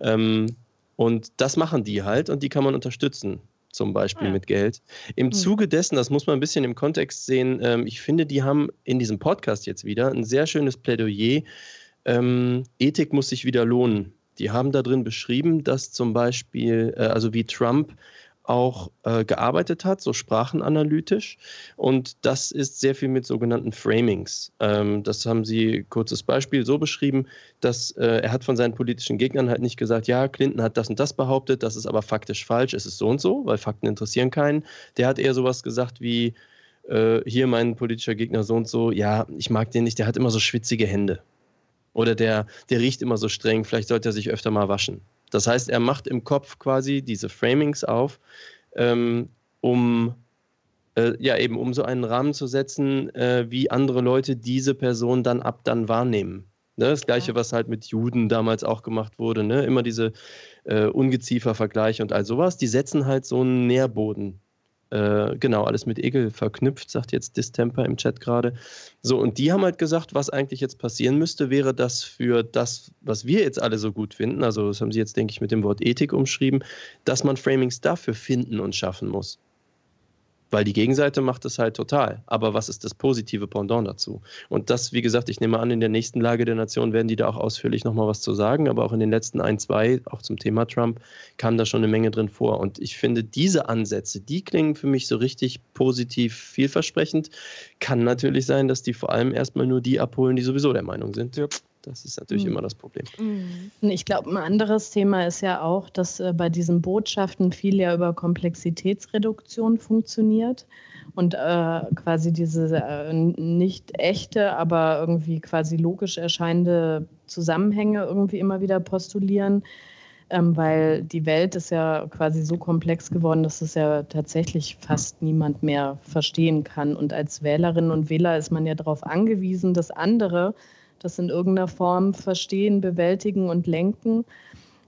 Ähm, und das machen die halt und die kann man unterstützen zum Beispiel ja. mit Geld. Im mhm. Zuge dessen, das muss man ein bisschen im Kontext sehen, ähm, ich finde, die haben in diesem Podcast jetzt wieder ein sehr schönes Plädoyer. Ähm, Ethik muss sich wieder lohnen. Die haben da drin beschrieben, dass zum Beispiel, äh, also wie Trump auch äh, gearbeitet hat, so sprachenanalytisch. Und das ist sehr viel mit sogenannten Framings. Ähm, das haben Sie, kurzes Beispiel, so beschrieben, dass äh, er hat von seinen politischen Gegnern halt nicht gesagt, ja, Clinton hat das und das behauptet, das ist aber faktisch falsch, es ist so und so, weil Fakten interessieren keinen. Der hat eher sowas gesagt wie, äh, hier mein politischer Gegner so und so, ja, ich mag den nicht, der hat immer so schwitzige Hände. Oder der, der riecht immer so streng, vielleicht sollte er sich öfter mal waschen. Das heißt, er macht im Kopf quasi diese Framings auf, ähm, um äh, ja eben um so einen Rahmen zu setzen, äh, wie andere Leute diese Person dann ab dann wahrnehmen. Ne? Das gleiche, was halt mit Juden damals auch gemacht wurde, ne? immer diese äh, Ungeziefer-Vergleiche und all sowas, die setzen halt so einen Nährboden äh, genau, alles mit Ekel verknüpft, sagt jetzt Distemper im Chat gerade. So, und die haben halt gesagt, was eigentlich jetzt passieren müsste, wäre das für das, was wir jetzt alle so gut finden, also das haben sie jetzt, denke ich, mit dem Wort Ethik umschrieben, dass man Framings dafür finden und schaffen muss. Weil die Gegenseite macht es halt total. Aber was ist das positive Pendant dazu? Und das, wie gesagt, ich nehme an, in der nächsten Lage der Nation werden die da auch ausführlich nochmal was zu sagen. Aber auch in den letzten ein, zwei, auch zum Thema Trump, kam da schon eine Menge drin vor. Und ich finde, diese Ansätze, die klingen für mich so richtig positiv vielversprechend. Kann natürlich sein, dass die vor allem erstmal nur die abholen, die sowieso der Meinung sind. Ja. Das ist natürlich mhm. immer das Problem. Mhm. Ich glaube, ein anderes Thema ist ja auch, dass äh, bei diesen Botschaften viel ja über Komplexitätsreduktion funktioniert und äh, quasi diese äh, nicht echte, aber irgendwie quasi logisch erscheinende Zusammenhänge irgendwie immer wieder postulieren. Ähm, weil die Welt ist ja quasi so komplex geworden, dass es ja tatsächlich fast niemand mehr verstehen kann. Und als Wählerinnen und Wähler ist man ja darauf angewiesen, dass andere das in irgendeiner Form verstehen, bewältigen und lenken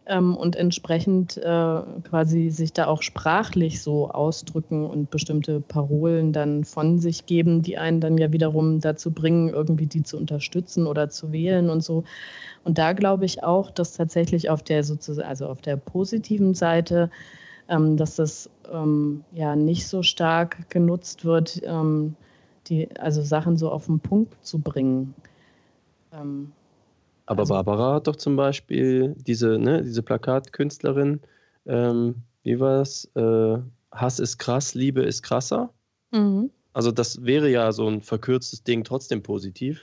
ähm, und entsprechend äh, quasi sich da auch sprachlich so ausdrücken und bestimmte Parolen dann von sich geben, die einen dann ja wiederum dazu bringen, irgendwie die zu unterstützen oder zu wählen und so. Und da glaube ich auch, dass tatsächlich auf der sozusagen, also auf der positiven Seite, ähm, dass das ähm, ja nicht so stark genutzt wird, ähm, die, also Sachen so auf den Punkt zu bringen. Ähm, Aber also, Barbara hat doch zum Beispiel diese, ne, diese Plakatkünstlerin, ähm, wie war es? Äh, Hass ist krass, Liebe ist krasser. Mhm. Also das wäre ja so ein verkürztes Ding trotzdem positiv.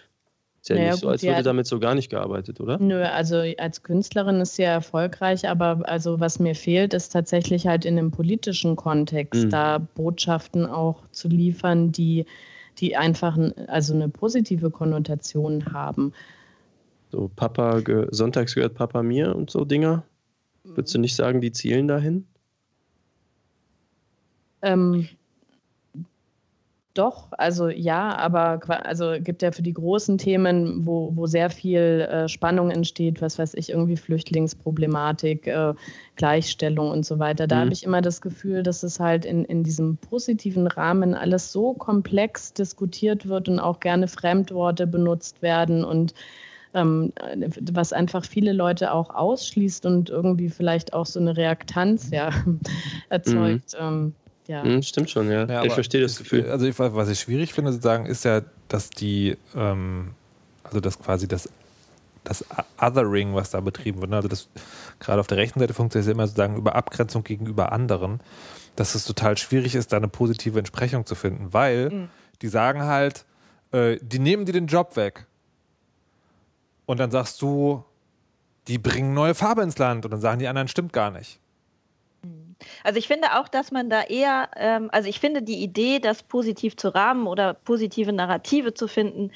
Ist ja naja, nicht so, als würde damit so gar nicht gearbeitet, oder? Nö, also als Künstlerin ist sie ja erfolgreich, aber also was mir fehlt, ist tatsächlich halt in dem politischen Kontext, mhm. da Botschaften auch zu liefern, die die einfach also eine positive Konnotation haben. So Papa, sonntags gehört Papa mir und so Dinger. Würdest du nicht sagen, die zielen dahin? Ähm, doch, also ja, aber also gibt ja für die großen Themen, wo, wo sehr viel äh, Spannung entsteht, was weiß ich, irgendwie Flüchtlingsproblematik, äh, Gleichstellung und so weiter. Da mhm. habe ich immer das Gefühl, dass es halt in, in diesem positiven Rahmen alles so komplex diskutiert wird und auch gerne Fremdworte benutzt werden und ähm, was einfach viele Leute auch ausschließt und irgendwie vielleicht auch so eine Reaktanz ja, erzeugt. Mhm. Ähm, ja. Hm, stimmt schon, ja. ja ich verstehe das Gefühl. Also ich, was ich schwierig finde sozusagen, ist ja, dass die, ähm, also dass quasi das, das Othering, was da betrieben wird, ne, also das gerade auf der rechten Seite funktioniert immer sozusagen über Abgrenzung gegenüber anderen, dass es total schwierig ist, da eine positive Entsprechung zu finden, weil mhm. Die sagen halt, äh, die nehmen dir den Job weg. Und dann sagst du, die bringen neue Farbe ins Land. Und dann sagen die anderen, stimmt gar nicht. Also ich finde auch, dass man da eher, ähm, also ich finde die Idee, das positiv zu rahmen oder positive Narrative zu finden,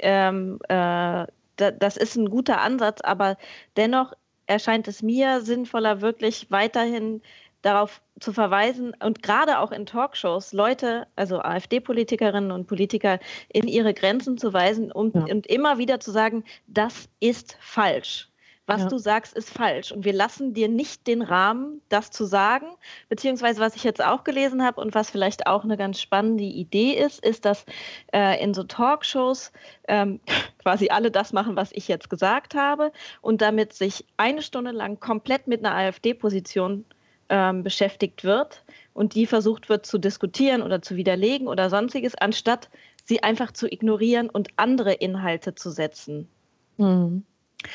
ähm, äh, da, das ist ein guter Ansatz, aber dennoch erscheint es mir sinnvoller, wirklich weiterhin darauf zu verweisen und gerade auch in Talkshows Leute, also AfD-Politikerinnen und Politiker, in ihre Grenzen zu weisen um, ja. und immer wieder zu sagen, das ist falsch was ja. du sagst, ist falsch. Und wir lassen dir nicht den Rahmen, das zu sagen. Beziehungsweise, was ich jetzt auch gelesen habe und was vielleicht auch eine ganz spannende Idee ist, ist, dass äh, in so Talkshows ähm, quasi alle das machen, was ich jetzt gesagt habe und damit sich eine Stunde lang komplett mit einer AfD-Position ähm, beschäftigt wird und die versucht wird zu diskutieren oder zu widerlegen oder sonstiges, anstatt sie einfach zu ignorieren und andere Inhalte zu setzen. Mhm.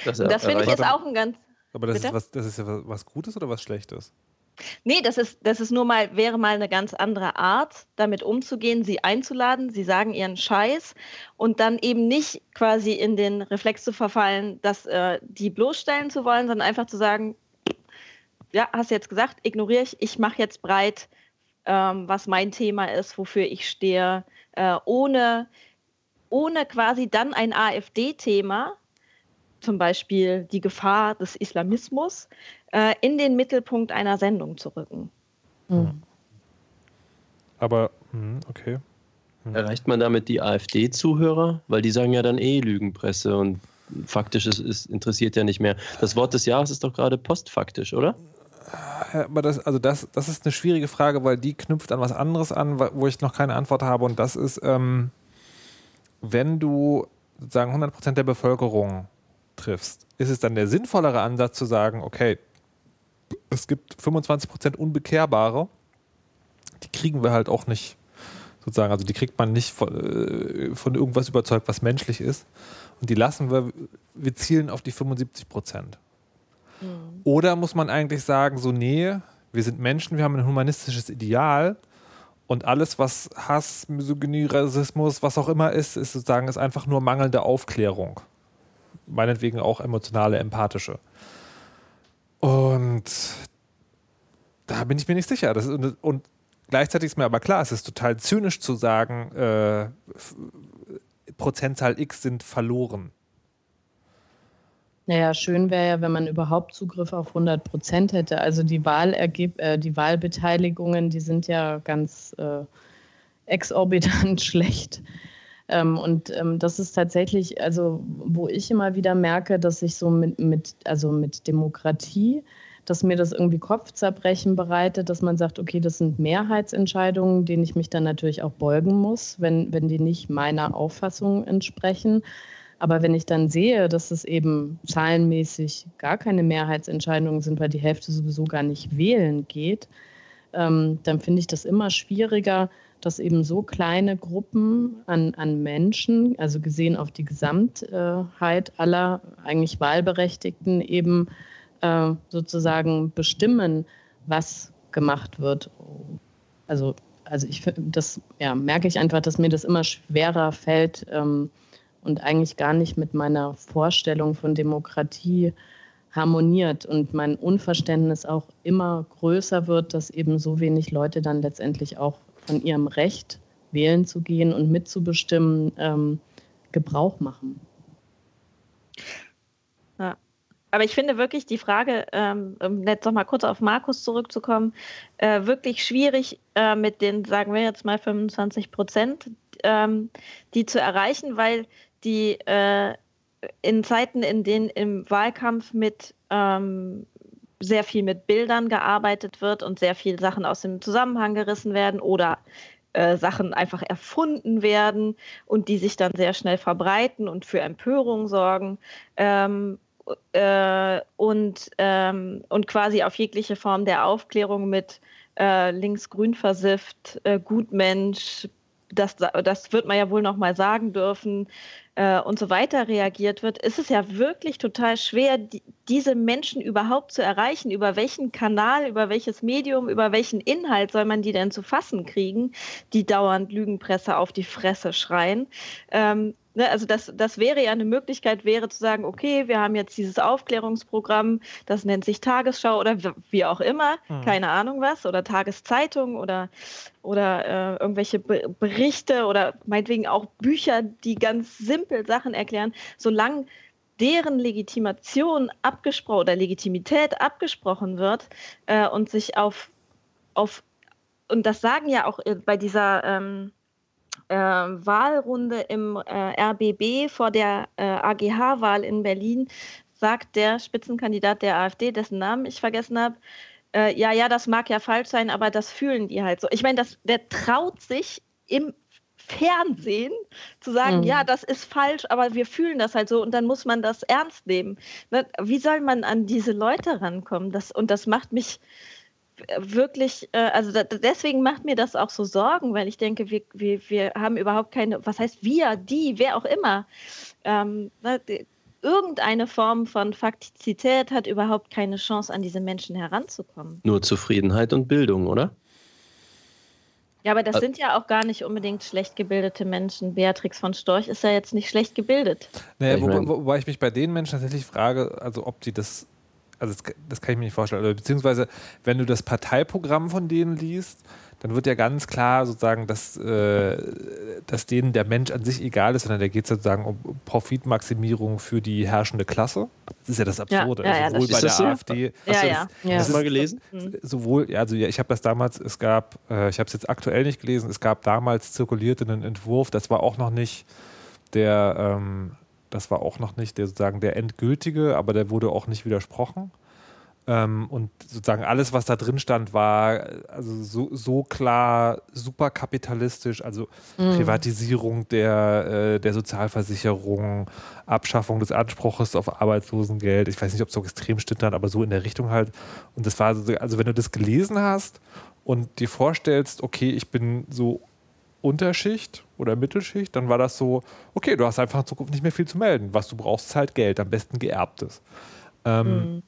Das, das finde ich jetzt auch ein ganz. Aber das ist, was, das ist ja was Gutes oder was Schlechtes? Nee, das ist, das ist nur mal, wäre mal eine ganz andere Art, damit umzugehen, sie einzuladen, sie sagen ihren Scheiß und dann eben nicht quasi in den Reflex zu verfallen, dass äh, die bloßstellen zu wollen, sondern einfach zu sagen, ja, hast du jetzt gesagt, ignoriere ich, ich mache jetzt breit, ähm, was mein Thema ist, wofür ich stehe, äh, ohne, ohne quasi dann ein AfD-Thema zum Beispiel die Gefahr des Islamismus äh, in den Mittelpunkt einer Sendung zu rücken. Mhm. Aber, hm, okay. Mhm. Erreicht man damit die AfD-Zuhörer? Weil die sagen ja dann eh Lügenpresse und faktisch ist, ist, interessiert ja nicht mehr. Das Wort des Jahres ist doch gerade postfaktisch, oder? Aber das, also das, das ist eine schwierige Frage, weil die knüpft an was anderes an, wo ich noch keine Antwort habe. Und das ist, ähm, wenn du sozusagen 100% der Bevölkerung triffst, ist es dann der sinnvollere Ansatz zu sagen, okay, es gibt 25% Unbekehrbare, die kriegen wir halt auch nicht sozusagen, also die kriegt man nicht von, äh, von irgendwas überzeugt, was menschlich ist. Und die lassen wir, wir zielen auf die 75 Prozent. Mhm. Oder muss man eigentlich sagen, so, nee, wir sind Menschen, wir haben ein humanistisches Ideal und alles, was Hass, Misogynie, Rassismus, was auch immer ist, ist sozusagen ist einfach nur mangelnde Aufklärung meinetwegen auch emotionale, empathische. Und da bin ich mir nicht sicher. Ist, und gleichzeitig ist mir aber klar, es ist total zynisch zu sagen, äh, Prozentzahl X sind verloren. Naja, schön wäre ja, wenn man überhaupt Zugriff auf 100 Prozent hätte. Also die, Wahlergeb äh, die Wahlbeteiligungen, die sind ja ganz äh, exorbitant schlecht. Ähm, und ähm, das ist tatsächlich, also wo ich immer wieder merke, dass ich so mit, mit, also mit Demokratie, dass mir das irgendwie Kopfzerbrechen bereitet, dass man sagt, okay, das sind Mehrheitsentscheidungen, denen ich mich dann natürlich auch beugen muss, wenn, wenn die nicht meiner Auffassung entsprechen. Aber wenn ich dann sehe, dass es eben zahlenmäßig gar keine Mehrheitsentscheidungen sind, weil die Hälfte sowieso gar nicht wählen geht, ähm, dann finde ich das immer schwieriger, dass eben so kleine Gruppen an, an Menschen, also gesehen auf die Gesamtheit aller eigentlich Wahlberechtigten, eben äh, sozusagen bestimmen, was gemacht wird. Also, also ich das ja, merke ich einfach, dass mir das immer schwerer fällt ähm, und eigentlich gar nicht mit meiner Vorstellung von Demokratie harmoniert und mein Unverständnis auch immer größer wird, dass eben so wenig Leute dann letztendlich auch von ihrem Recht, wählen zu gehen und mitzubestimmen, ähm, Gebrauch machen. Ja. Aber ich finde wirklich die Frage, ähm, um jetzt noch mal kurz auf Markus zurückzukommen, äh, wirklich schwierig äh, mit den, sagen wir jetzt mal 25 Prozent, ähm, die zu erreichen, weil die äh, in Zeiten, in denen im Wahlkampf mit ähm, sehr viel mit Bildern gearbeitet wird und sehr viel Sachen aus dem Zusammenhang gerissen werden oder äh, Sachen einfach erfunden werden und die sich dann sehr schnell verbreiten und für Empörung sorgen. Ähm, äh, und, ähm, und quasi auf jegliche Form der Aufklärung mit äh, links-grün versifft, äh, Gutmensch, das, das wird man ja wohl noch mal sagen dürfen äh, und so weiter reagiert wird, ist es ja wirklich total schwer, die, diese Menschen überhaupt zu erreichen? Über welchen Kanal, über welches Medium, über welchen Inhalt soll man die denn zu fassen kriegen, die dauernd Lügenpresse auf die Fresse schreien? Ähm, Ne, also das, das wäre ja eine Möglichkeit, wäre zu sagen, okay, wir haben jetzt dieses Aufklärungsprogramm, das nennt sich Tagesschau oder wie auch immer, hm. keine Ahnung was, oder Tageszeitung oder, oder äh, irgendwelche Be Berichte oder meinetwegen auch Bücher, die ganz simpel Sachen erklären, solange deren Legitimation abgesprochen oder Legitimität abgesprochen wird äh, und sich auf, auf, und das sagen ja auch äh, bei dieser ähm, äh, Wahlrunde im äh, RBB vor der äh, AGH-Wahl in Berlin sagt der Spitzenkandidat der AfD, dessen Namen ich vergessen habe, äh, ja, ja, das mag ja falsch sein, aber das fühlen die halt so. Ich meine, der traut sich im Fernsehen zu sagen, mhm. ja, das ist falsch, aber wir fühlen das halt so und dann muss man das ernst nehmen. Ne, wie soll man an diese Leute rankommen? Das, und das macht mich, wirklich, äh, also deswegen macht mir das auch so Sorgen, weil ich denke, wir, wir, wir haben überhaupt keine, was heißt wir, die, wer auch immer, ähm, ne, irgendeine Form von Faktizität hat überhaupt keine Chance, an diese Menschen heranzukommen. Nur Zufriedenheit und Bildung, oder? Ja, aber das sind ja auch gar nicht unbedingt schlecht gebildete Menschen. Beatrix von Storch ist ja jetzt nicht schlecht gebildet. Naja, wo, wo, wobei ich mich bei den Menschen tatsächlich frage, also ob sie das also das, das, kann ich mir nicht vorstellen. Oder beziehungsweise, wenn du das Parteiprogramm von denen liest, dann wird ja ganz klar sozusagen, dass, äh, dass denen der Mensch an sich egal ist, sondern da geht es sozusagen um Profitmaximierung für die herrschende Klasse. Das ist ja das Absurde. Ja, ja, ja, sowohl bei der so? AfD. Ja, ja. ja. Hast du mal gelesen? Sowohl, ja, also ja, ich habe das damals, es gab, äh, ich habe es jetzt aktuell nicht gelesen, es gab damals zirkuliert einen Entwurf, das war auch noch nicht der, ähm, das war auch noch nicht der sozusagen der endgültige, aber der wurde auch nicht widersprochen. Ähm, und sozusagen alles, was da drin stand, war also so, so klar super kapitalistisch, also mhm. Privatisierung der, äh, der Sozialversicherung, Abschaffung des Anspruches auf Arbeitslosengeld. Ich weiß nicht, ob es so extrem stimmt aber so in der Richtung halt. Und das war so, also wenn du das gelesen hast und dir vorstellst, okay, ich bin so Unterschicht oder Mittelschicht, dann war das so, okay, du hast einfach in Zukunft nicht mehr viel zu melden. Was du brauchst, ist halt Geld, am besten geerbtes. Ähm, mhm.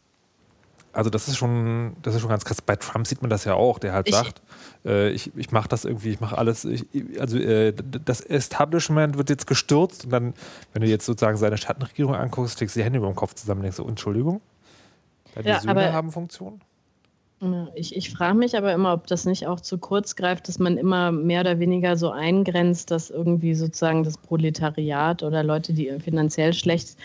Also das ist schon, das ist schon ganz krass. Bei Trump sieht man das ja auch, der halt ich, sagt, äh, ich, ich mache das irgendwie, ich mache alles, ich, also äh, das Establishment wird jetzt gestürzt und dann, wenn du jetzt sozusagen seine Schattenregierung anguckst, legst du die Hände über den Kopf zusammen und denkst so, Entschuldigung, deine ja, Söhne haben Funktion? Ich, ich frage mich aber immer, ob das nicht auch zu kurz greift, dass man immer mehr oder weniger so eingrenzt, dass irgendwie sozusagen das Proletariat oder Leute, die finanziell schlecht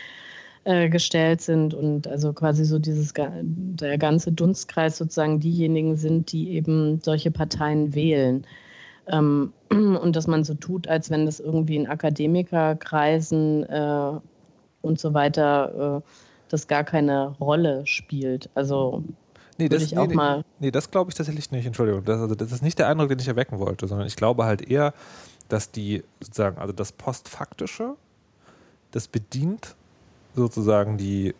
äh, gestellt sind und also quasi so dieses der ganze Dunstkreis sozusagen diejenigen sind, die eben solche Parteien wählen. Ähm, und dass man so tut, als wenn das irgendwie in Akademikerkreisen äh, und so weiter äh, das gar keine Rolle spielt. Also Nee, das, ich auch nee, mal nee, das glaube ich tatsächlich nicht, Entschuldigung. Das, also, das ist nicht der Eindruck, den ich erwecken wollte, sondern ich glaube halt eher, dass die sozusagen, also das Postfaktische, das bedient sozusagen die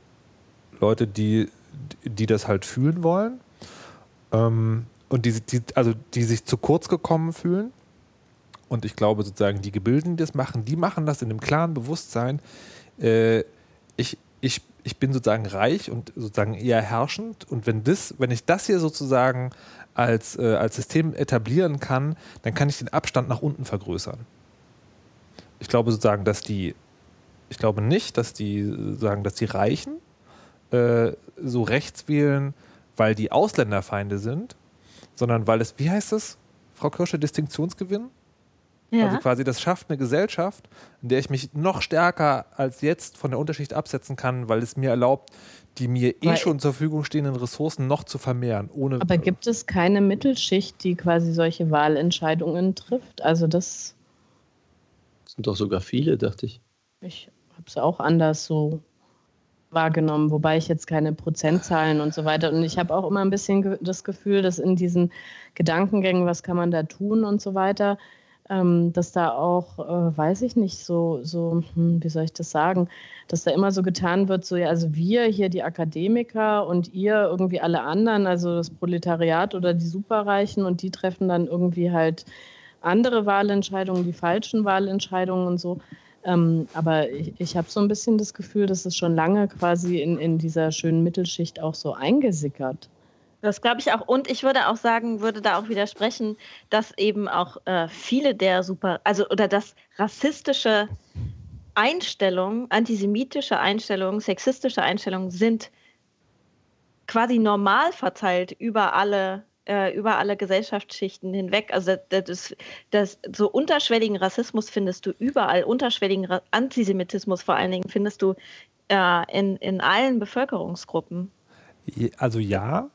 Leute, die, die das halt fühlen wollen ähm, und die, die, also die sich zu kurz gekommen fühlen. Und ich glaube sozusagen, die Gebildeten, die das machen, die machen das in dem klaren Bewusstsein, äh, ich, ich ich bin sozusagen reich und sozusagen eher herrschend. Und wenn das, wenn ich das hier sozusagen als, äh, als System etablieren kann, dann kann ich den Abstand nach unten vergrößern. Ich glaube sozusagen, dass die, ich glaube nicht, dass die sagen, dass die Reichen äh, so rechts wählen, weil die Ausländerfeinde sind, sondern weil es, wie heißt es, Frau Kirsche, Distinktionsgewinn? Ja. Also quasi das schafft eine Gesellschaft, in der ich mich noch stärker als jetzt von der Unterschicht absetzen kann, weil es mir erlaubt, die mir eh schon zur Verfügung stehenden Ressourcen noch zu vermehren. Ohne aber gibt es keine Mittelschicht, die quasi solche Wahlentscheidungen trifft? Also das. Das sind doch sogar viele, dachte ich. Ich habe es auch anders so wahrgenommen, wobei ich jetzt keine Prozentzahlen und so weiter. Und ich habe auch immer ein bisschen das Gefühl, dass in diesen Gedankengängen, was kann man da tun und so weiter, ähm, dass da auch, äh, weiß ich nicht, so, so hm, wie soll ich das sagen, dass da immer so getan wird, so ja, also wir hier die Akademiker und ihr irgendwie alle anderen, also das Proletariat oder die Superreichen und die treffen dann irgendwie halt andere Wahlentscheidungen, die falschen Wahlentscheidungen und so. Ähm, aber ich, ich habe so ein bisschen das Gefühl, dass es schon lange quasi in, in dieser schönen Mittelschicht auch so eingesickert. Das glaube ich auch. Und ich würde auch sagen, würde da auch widersprechen, dass eben auch äh, viele der super, also oder dass rassistische Einstellungen, antisemitische Einstellungen, sexistische Einstellungen sind quasi normal verteilt über alle äh, über alle Gesellschaftsschichten hinweg. Also das, das, das, so unterschwelligen Rassismus findest du überall, unterschwelligen Ra Antisemitismus vor allen Dingen findest du äh, in, in allen Bevölkerungsgruppen. Also ja,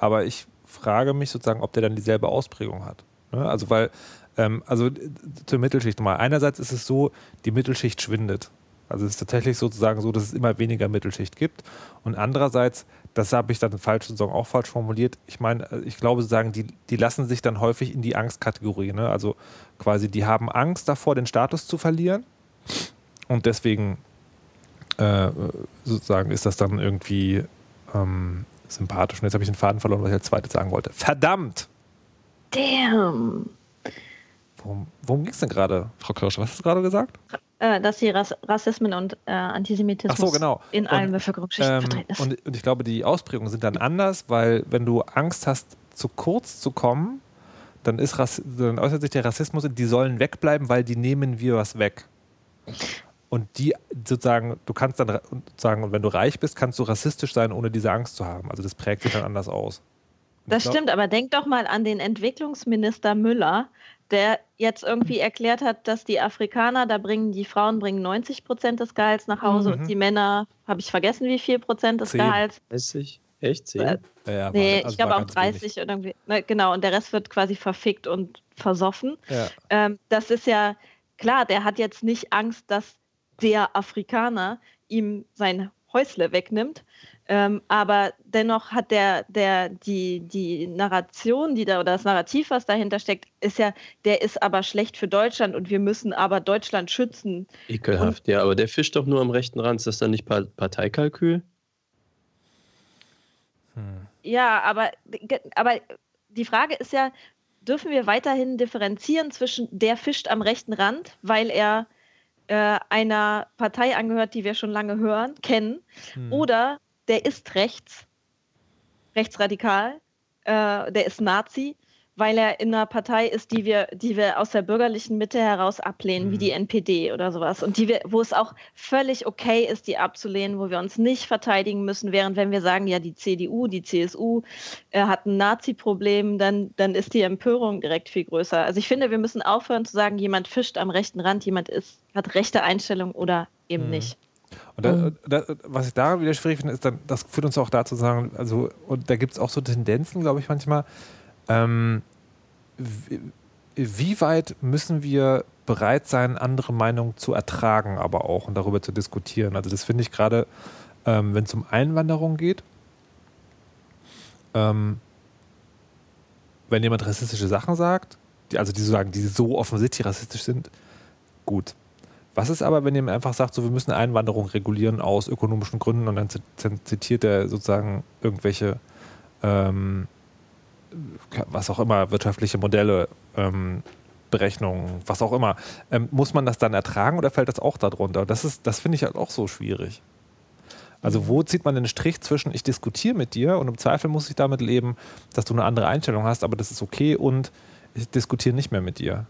aber ich frage mich sozusagen, ob der dann dieselbe Ausprägung hat. Ne? Also weil, ähm, also zur Mittelschicht nochmal. Einerseits ist es so, die Mittelschicht schwindet. Also es ist tatsächlich sozusagen so, dass es immer weniger Mittelschicht gibt. Und andererseits das habe ich dann falsch sozusagen auch falsch formuliert. Ich meine, äh, ich glaube sozusagen, die, die lassen sich dann häufig in die Angstkategorie. Ne? Also quasi, die haben Angst davor, den Status zu verlieren. Und deswegen äh, sozusagen ist das dann irgendwie ähm, sympathisch. Und jetzt habe ich den Faden verloren, was ich als zweites sagen wollte. Verdammt! Damn! Worum, worum ging es denn gerade, Frau Kirsch? Was hast du gerade gesagt? Äh, dass hier Rass Rassismen und äh, Antisemitismus so, genau. in und, allen Bevölkerungsschichten ähm, vertreten ist. Und, und, ich glaube, die Ausprägungen sind dann anders, weil wenn du Angst hast, zu kurz zu kommen, dann, ist Rass dann äußert sich der Rassismus, die sollen wegbleiben, weil die nehmen wir was weg. Und die sozusagen, du kannst dann sagen, wenn du reich bist, kannst du rassistisch sein, ohne diese Angst zu haben. Also das prägt sich dann anders aus. Das glaub, stimmt, aber denk doch mal an den Entwicklungsminister Müller, der jetzt irgendwie erklärt hat, dass die Afrikaner, da bringen die Frauen bringen 90 Prozent des Gehalts nach Hause mhm. und die Männer, habe ich vergessen, wie viel Prozent des 10. Gehalts? 30, echt 10? Äh, ja, nee, war, also ich glaube auch 30 wenig. oder irgendwie. Ne, genau, und der Rest wird quasi verfickt und versoffen. Ja. Ähm, das ist ja klar, der hat jetzt nicht Angst, dass der Afrikaner ihm sein Häusle wegnimmt, ähm, aber dennoch hat der, der, die, die Narration, die da oder das Narrativ, was dahinter steckt, ist ja, der ist aber schlecht für Deutschland und wir müssen aber Deutschland schützen. Ekelhaft, und, ja, aber der fischt doch nur am rechten Rand. Ist das dann nicht Parteikalkül? Hm. Ja, aber, aber die Frage ist ja, dürfen wir weiterhin differenzieren zwischen der fischt am rechten Rand, weil er äh, einer Partei angehört, die wir schon lange hören, kennen, hm. oder der ist rechts, rechtsradikal, äh, der ist Nazi, weil er in einer Partei ist, die wir, die wir aus der bürgerlichen Mitte heraus ablehnen, mhm. wie die NPD oder sowas. Und die wir, wo es auch völlig okay ist, die abzulehnen, wo wir uns nicht verteidigen müssen, während wenn wir sagen, ja, die CDU, die CSU äh, hat ein Nazi-Problem, dann, dann ist die Empörung direkt viel größer. Also ich finde, wir müssen aufhören zu sagen, jemand fischt am rechten Rand, jemand ist, hat rechte Einstellung oder eben mhm. nicht. Und da, mhm. da, was ich daran wieder schwierig finde, ist, dann, das führt uns auch dazu zu sagen, also, und da gibt es auch so Tendenzen, glaube ich, manchmal. Ähm, wie, weit müssen wir bereit sein, andere Meinungen zu ertragen, aber auch und darüber zu diskutieren? Also, das finde ich gerade, ähm, wenn es um Einwanderung geht, ähm, wenn jemand rassistische Sachen sagt, die, also die so sagen, die so offensichtlich rassistisch sind, gut. Was ist aber, wenn jemand einfach sagt, so wir müssen Einwanderung regulieren aus ökonomischen Gründen und dann zitiert er sozusagen irgendwelche, ähm, was auch immer, wirtschaftliche Modelle, ähm, Berechnungen, was auch immer. Ähm, muss man das dann ertragen oder fällt das auch darunter? Das das finde ich halt auch so schwierig. Also wo zieht man den Strich zwischen, ich diskutiere mit dir und im Zweifel muss ich damit leben, dass du eine andere Einstellung hast, aber das ist okay und ich diskutiere nicht mehr mit dir.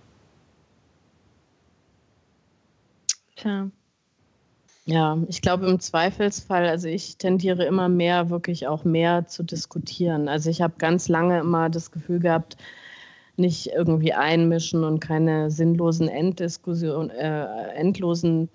Tja. Ja, ich glaube im Zweifelsfall, also ich tendiere immer mehr, wirklich auch mehr zu diskutieren. Also ich habe ganz lange immer das Gefühl gehabt, nicht irgendwie einmischen und keine sinnlosen Enddiskussion, äh, endlosen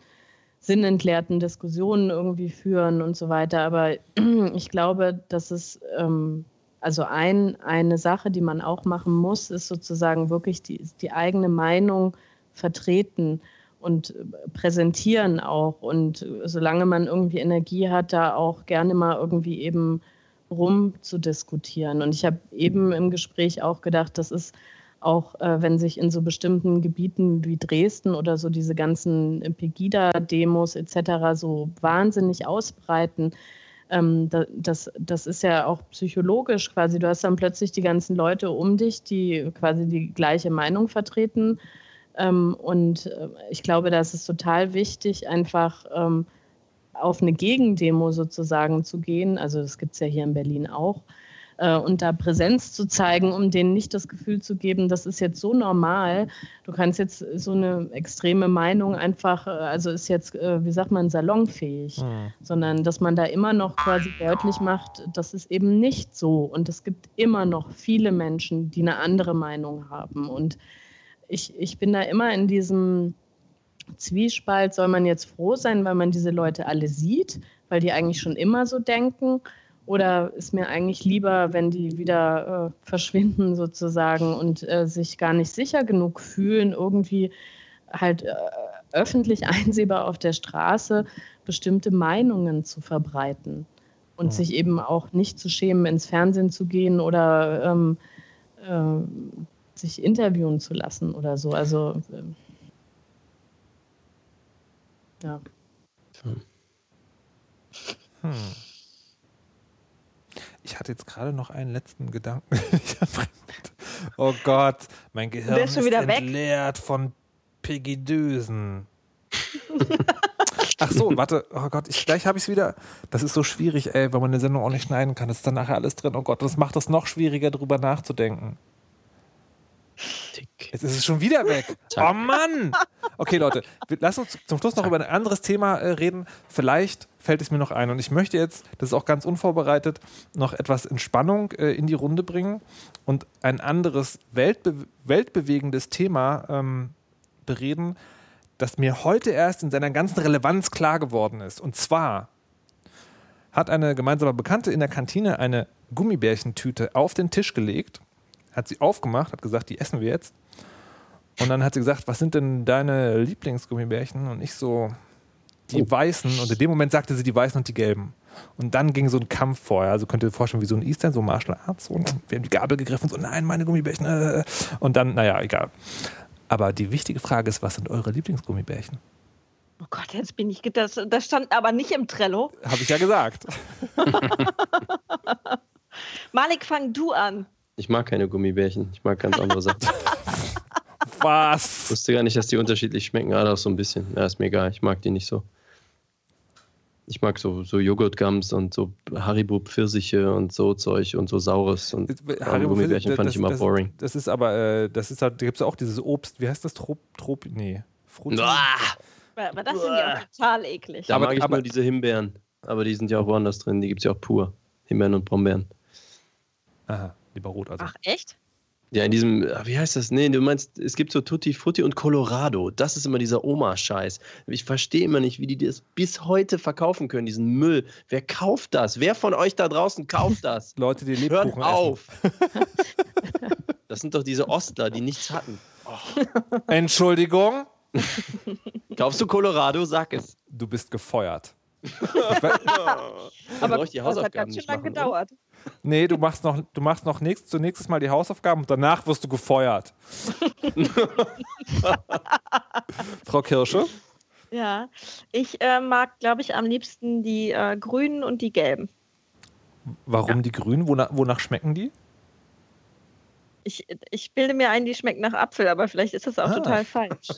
sinnentleerten Diskussionen irgendwie führen und so weiter. Aber ich glaube, dass es ähm, also ein, eine Sache, die man auch machen muss, ist sozusagen wirklich die, die eigene Meinung vertreten und äh, präsentieren auch. Und äh, solange man irgendwie Energie hat, da auch gerne mal irgendwie eben rum zu diskutieren. Und ich habe eben im Gespräch auch gedacht, das ist auch, äh, wenn sich in so bestimmten Gebieten wie Dresden oder so diese ganzen Pegida-Demos etc. so wahnsinnig ausbreiten, ähm, das, das ist ja auch psychologisch quasi. Du hast dann plötzlich die ganzen Leute um dich, die quasi die gleiche Meinung vertreten und äh, ich glaube, da ist es total wichtig, einfach ähm, auf eine Gegendemo sozusagen zu gehen. Also das gibt es ja hier in Berlin auch. Äh, und da Präsenz zu zeigen, um denen nicht das Gefühl zu geben, das ist jetzt so normal. Du kannst jetzt so eine extreme Meinung einfach, äh, also ist jetzt, wie sagt man, salonfähig, mhm. sondern dass man da immer noch quasi deutlich macht, das ist eben nicht so. Und es gibt immer noch viele Menschen, die eine andere Meinung haben. Und ich, ich bin da immer in diesem Zwiespalt, soll man jetzt froh sein, weil man diese Leute alle sieht, weil die eigentlich schon immer so denken oder ist mir eigentlich lieber, wenn die wieder äh, verschwinden sozusagen und äh, sich gar nicht sicher genug fühlen, irgendwie halt äh, öffentlich einsehbar auf der Straße bestimmte Meinungen zu verbreiten und ja. sich eben auch nicht zu schämen, ins Fernsehen zu gehen oder ähm, äh, sich interviewen zu lassen oder so. Also ähm, ja. Hm. hm ich hatte jetzt gerade noch einen letzten Gedanken. oh Gott, mein Gehirn ist entleert weg? von Pegidösen. Ach so, warte, oh Gott, ich, gleich habe ich es wieder. Das ist so schwierig, ey, weil man eine Sendung auch nicht schneiden kann. Das ist dann nachher alles drin. Oh Gott, das macht es noch schwieriger, darüber nachzudenken. Jetzt ist es schon wieder weg. Oh Mann! Okay, Leute, lass uns zum Schluss noch über ein anderes Thema äh, reden. Vielleicht fällt es mir noch ein. Und ich möchte jetzt, das ist auch ganz unvorbereitet, noch etwas Entspannung äh, in die Runde bringen und ein anderes weltbe weltbewegendes Thema ähm, bereden, das mir heute erst in seiner ganzen Relevanz klar geworden ist. Und zwar hat eine gemeinsame Bekannte in der Kantine eine Gummibärchentüte auf den Tisch gelegt hat sie aufgemacht, hat gesagt, die essen wir jetzt. Und dann hat sie gesagt, was sind denn deine Lieblingsgummibärchen? Und ich so, die oh. weißen. Und in dem Moment sagte sie die weißen und die gelben. Und dann ging so ein Kampf vorher. Also könnt ihr euch vorstellen, wie so ein Eastern, so Martial Arts. Und wir haben die Gabel gegriffen und so, nein, meine Gummibärchen. Äh. Und dann, naja, egal. Aber die wichtige Frage ist, was sind eure Lieblingsgummibärchen? Oh Gott, jetzt bin ich. Das, das stand aber nicht im Trello. Habe ich ja gesagt. Malik, fang du an. Ich mag keine Gummibärchen. Ich mag ganz andere Sachen. Was? Ich wusste gar nicht, dass die unterschiedlich schmecken. Ah, doch so ein bisschen. Ja, ist mir egal. Ich mag die nicht so. Ich mag so, so Joghurtgums und so Haribo Pfirsiche und so Zeug und so Saures und Haribo Gummibärchen fand das, ich immer das, boring. Das ist aber, äh, das ist halt, da gibt es auch dieses Obst, wie heißt das? Trop, Trop, nee. Frutti. Aber das sind ja auch total eklig. Da aber, mag ich aber, nur diese Himbeeren. Aber die sind ja auch woanders drin. Die gibt es ja auch pur. Himbeeren und Brombeeren. Aha. Lieber rot also. Ach, echt? Ja, in diesem, ah, wie heißt das? Nee, du meinst, es gibt so Tutti Frutti und Colorado. Das ist immer dieser Oma-Scheiß. Ich verstehe immer nicht, wie die das bis heute verkaufen können, diesen Müll. Wer kauft das? Wer von euch da draußen kauft das? Leute, die Lebkuchen Hört auf! das sind doch diese Ostler, die nichts hatten. Oh. Entschuldigung? Kaufst du Colorado? Sag es. Du bist gefeuert. Aber das hat ganz schön lange gedauert. Nee, du machst noch, du machst noch nächst, zunächst mal die Hausaufgaben und danach wirst du gefeuert. Frau Kirsche? Ja, ich äh, mag, glaube ich, am liebsten die äh, grünen und die gelben. Warum ja. die grünen? Wonach, wonach schmecken die? Ich, ich bilde mir ein, die schmecken nach Apfel, aber vielleicht ist das auch ah. total falsch.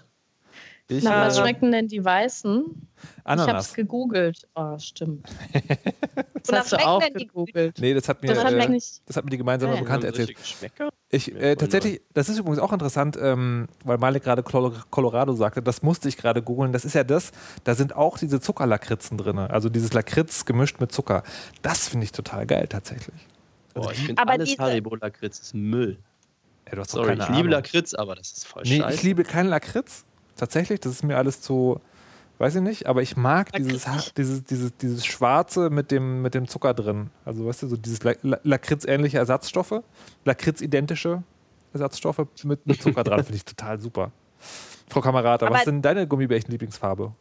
Ich, Na, was äh, schmecken denn die weißen? Ananas. Ich habe es gegoogelt. Oh, stimmt. das hast du auch gegoogelt. Nee, das hat mir, das hat, äh, das hat mir die gemeinsame ja, Bekannte erzählt. Ich, äh, tatsächlich, das ist übrigens auch interessant, ähm, weil Malik gerade Colorado sagte, das musste ich gerade googeln. Das ist ja das, da sind auch diese Zuckerlakritzen drin. Also dieses Lakritz gemischt mit Zucker. Das finde ich total geil tatsächlich. Boah, ich finde alles Haribo-Lakritz ist Müll. Ja, Sorry, ich liebe Lakritz, aber das ist voll nee, scheiße. ich liebe keinen Lakritz tatsächlich. Das ist mir alles zu, weiß ich nicht, aber ich mag dieses, dieses, dieses, dieses Schwarze mit dem, mit dem Zucker drin. Also, weißt du, so dieses Lakritz-ähnliche Ersatzstoffe, Lakritz-identische Ersatzstoffe mit, mit Zucker dran, finde ich total super. Frau Kamerata, was ist denn deine Gummibärchen-Lieblingsfarbe?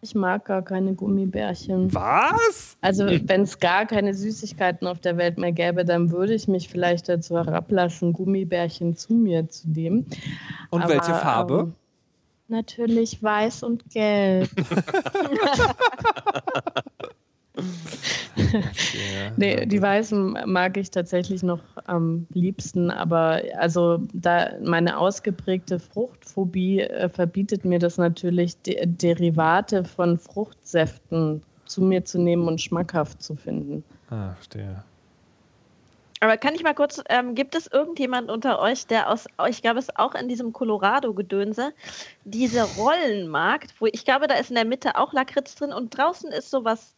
Ich mag gar keine Gummibärchen. Was? Also, wenn es gar keine Süßigkeiten auf der Welt mehr gäbe, dann würde ich mich vielleicht dazu herablassen, Gummibärchen zu mir zu nehmen. Und Aber, welche Farbe? Ähm, Natürlich weiß und gelb. Ja, Nee, die. Weißen mag ich tatsächlich noch am liebsten, aber also da meine ausgeprägte Fruchtphobie äh, verbietet mir das natürlich, De Derivate von Fruchtsäften zu mir zu nehmen und schmackhaft zu finden. Ah, verstehe. Aber kann ich mal kurz, ähm, gibt es irgendjemand unter euch, der aus, ich glaube, es auch in diesem Colorado-Gedönse, diese Rollen mag, wo ich glaube, da ist in der Mitte auch Lakritz drin und draußen ist sowas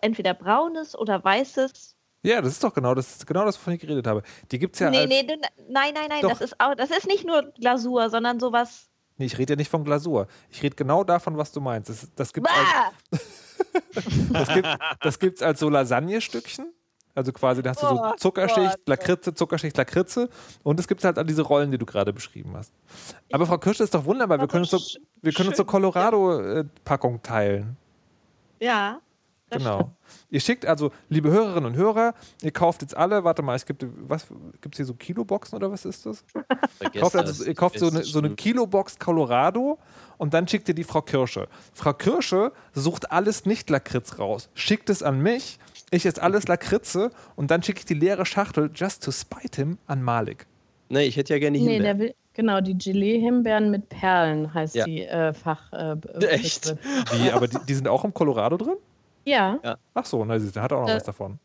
entweder braunes oder weißes. Ja, das ist doch genau das, ist genau das, wovon ich geredet habe. Die gibt es ja nee, als, nee, nein, nein, nein, Doch. das ist auch, das ist nicht nur Glasur, sondern sowas. Nee, ich rede ja nicht von Glasur. Ich rede genau davon, was du meinst. Das, das gibt als, Bah! das gibt, das gibt's als so Lasagne-Stückchen. Also quasi, da hast du so Oh Zuckerschicht, Gott. Lakritze, Zuckerschicht, Lakritze. Und es gibt halt all diese Rollen, die du gerade beschrieben hast. Aber Frau Kirsch, das ist doch wunderbar. Wir können uns so, wir können uns so Colorado-Packung teilen. Ja. das Genau. stimmt. Ihr schickt also, liebe Hörerinnen und Hörer, ihr kauft jetzt alle, warte mal, es gibt, was, gibt es hier so Kiloboxen oder was ist das? Vergesst Kauft also, ihr kauft so eine, so eine. Kilobox Colorado und dann schickt ihr die Frau Kirsche. Frau Kirsche sucht alles nicht Lakritz raus, schickt es an mich, ich esse alles Lakritze und dann schicke ich die leere Schachtel just to spite him an Malik. Nee, ich hätte ja gerne Nee, Himbeeren. der will, genau, die Gelee-Himbeeren mit Perlen heißt Ja. die äh, Fach. Äh, Echt? Wie, aber die, die sind auch im Colorado drin? Ja. Ach so, na, siehst du, der hat auch noch Äh, was davon.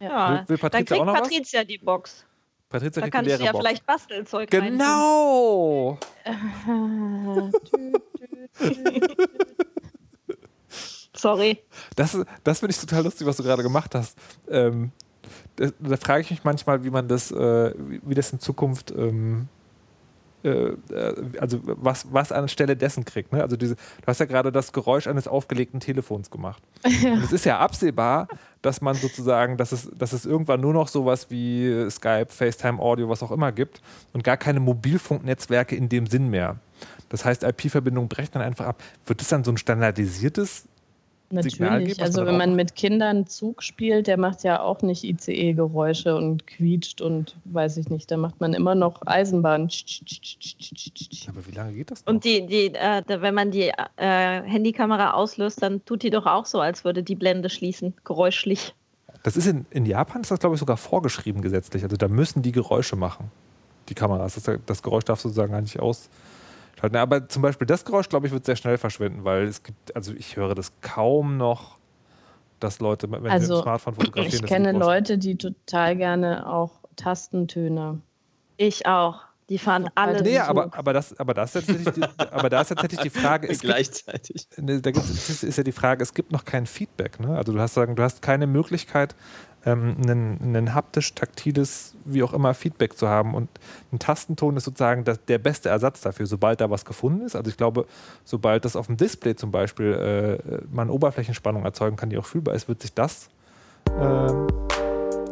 Ja. Will, will Dann Patricia kriegt auch noch Patricia die Box. was? Patricia Da kriegt die kannst du ja Box. vielleicht Bastelzeug. Genau! Sorry. Das, das finde ich total lustig, was du gerade gemacht hast. Ähm, da, da frage ich mich manchmal, wie man das, äh, wie, wie das in Zukunft, ähm, äh, äh, also was, was anstelle dessen kriegt. Ne? Also diese, du hast ja gerade das Geräusch eines aufgelegten Telefons gemacht. Und es ist ja absehbar, dass man sozusagen, dass es, dass es irgendwann nur noch sowas wie Skype, FaceTime, Audio, was auch immer gibt und gar keine Mobilfunknetzwerke in dem Sinn mehr. Das heißt, IP-Verbindungen brechen dann einfach ab. Wird es dann so ein standardisiertes Natürlich. Also wenn man mit Kindern Zug spielt, der macht ja auch nicht ICE-Geräusche und quietscht und weiß ich nicht. Da macht man immer noch Eisenbahn. Aber wie lange geht das noch? Und die, die, äh, wenn man die äh, Handykamera auslöst, dann tut die doch auch so, als würde die Blende schließen, geräuschlich. Das ist in, in Japan ist das, glaube ich, sogar vorgeschrieben gesetzlich. Also da müssen die Geräusche machen. Die Kameras. Das, das Geräusch darf sozusagen gar nicht ausschalten. Aber zum Beispiel das Geräusch, glaube ich, wird sehr schnell verschwinden, weil es gibt, also ich höre das kaum noch, dass Leute, wenn sie Also, mit dem Smartphone fotografieren, Ich kenne Leute, die total gerne auch Tastentöne. Ich auch. Die fahren alle. Nee, aber, aber, das, aber, das ist tatsächlich die, aber da ist tatsächlich die Frage, es gibt, Gleichzeitig. Ne, da ist ja die Frage, es gibt noch kein Feedback. Ne? Also du hast sagen, du hast keine Möglichkeit, ähm, ein, ein haptisch-taktiles, wie auch immer, Feedback zu haben. Und ein Tastenton ist sozusagen das, der beste Ersatz dafür, sobald da was gefunden ist. Also ich glaube, sobald das auf dem Display zum Beispiel äh, man Oberflächenspannung erzeugen kann, die auch fühlbar ist, wird sich das ähm,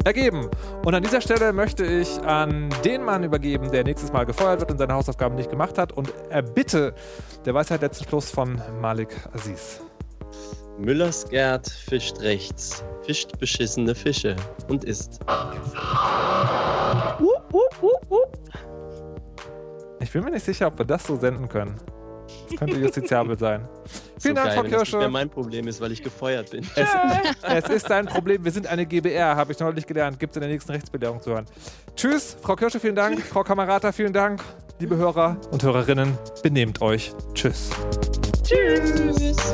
ergeben. Und an dieser Stelle möchte ich an den Mann übergeben, der nächstes Mal gefeuert wird und seine Hausaufgaben nicht gemacht hat und erbitte der Weisheit letzten Schluss von Malik Aziz. Müllers Gerd fischt rechts, fischt beschissene Fische und isst. Ich bin mir nicht sicher, ob wir das so senden können. Das könnte justiziabel sein. Vielen so Dank, geil, Frau wenn das Kirsche. mein Problem ist, weil ich gefeuert bin. Es, es ist dein Problem. Wir sind eine GBR, habe ich neulich gelernt. Gibt es in der nächsten Rechtsbelehrung zu hören. Tschüss, Frau Kirsche, vielen Dank. Frau Kamerata, vielen Dank. Liebe Hörer und Hörerinnen, benehmt euch. Tschüss. Tschüss.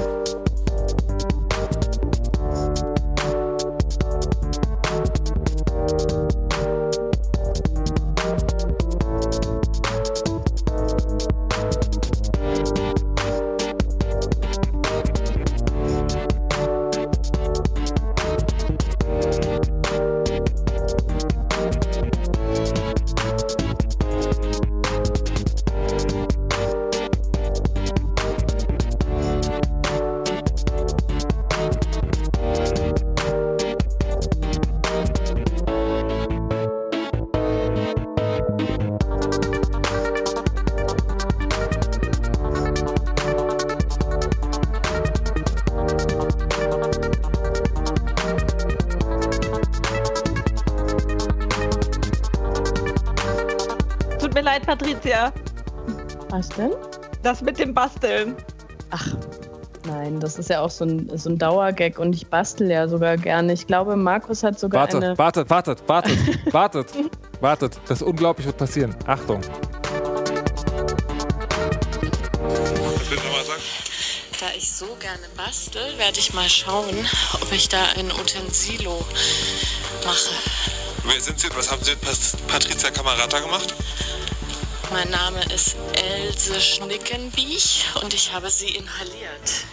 Was denn? Das mit dem Basteln. Ach, Nein, das ist ja auch so ein, so ein Dauergag und ich bastel ja sogar gerne. Ich glaube, Markus hat sogar Wartet, eine. wartet, wartet, wartet, wartet, wartet. Das unglaublich wird passieren. Achtung. Was willst du mal sagen? Da ich so gerne bastel, werde ich mal schauen, ob ich da ein Utensilo mache. Wer sind Sie? Was haben Sie mit Patricia Camarata gemacht? Mein Name ist Else Schnickenbiech und ich habe sie inhaliert.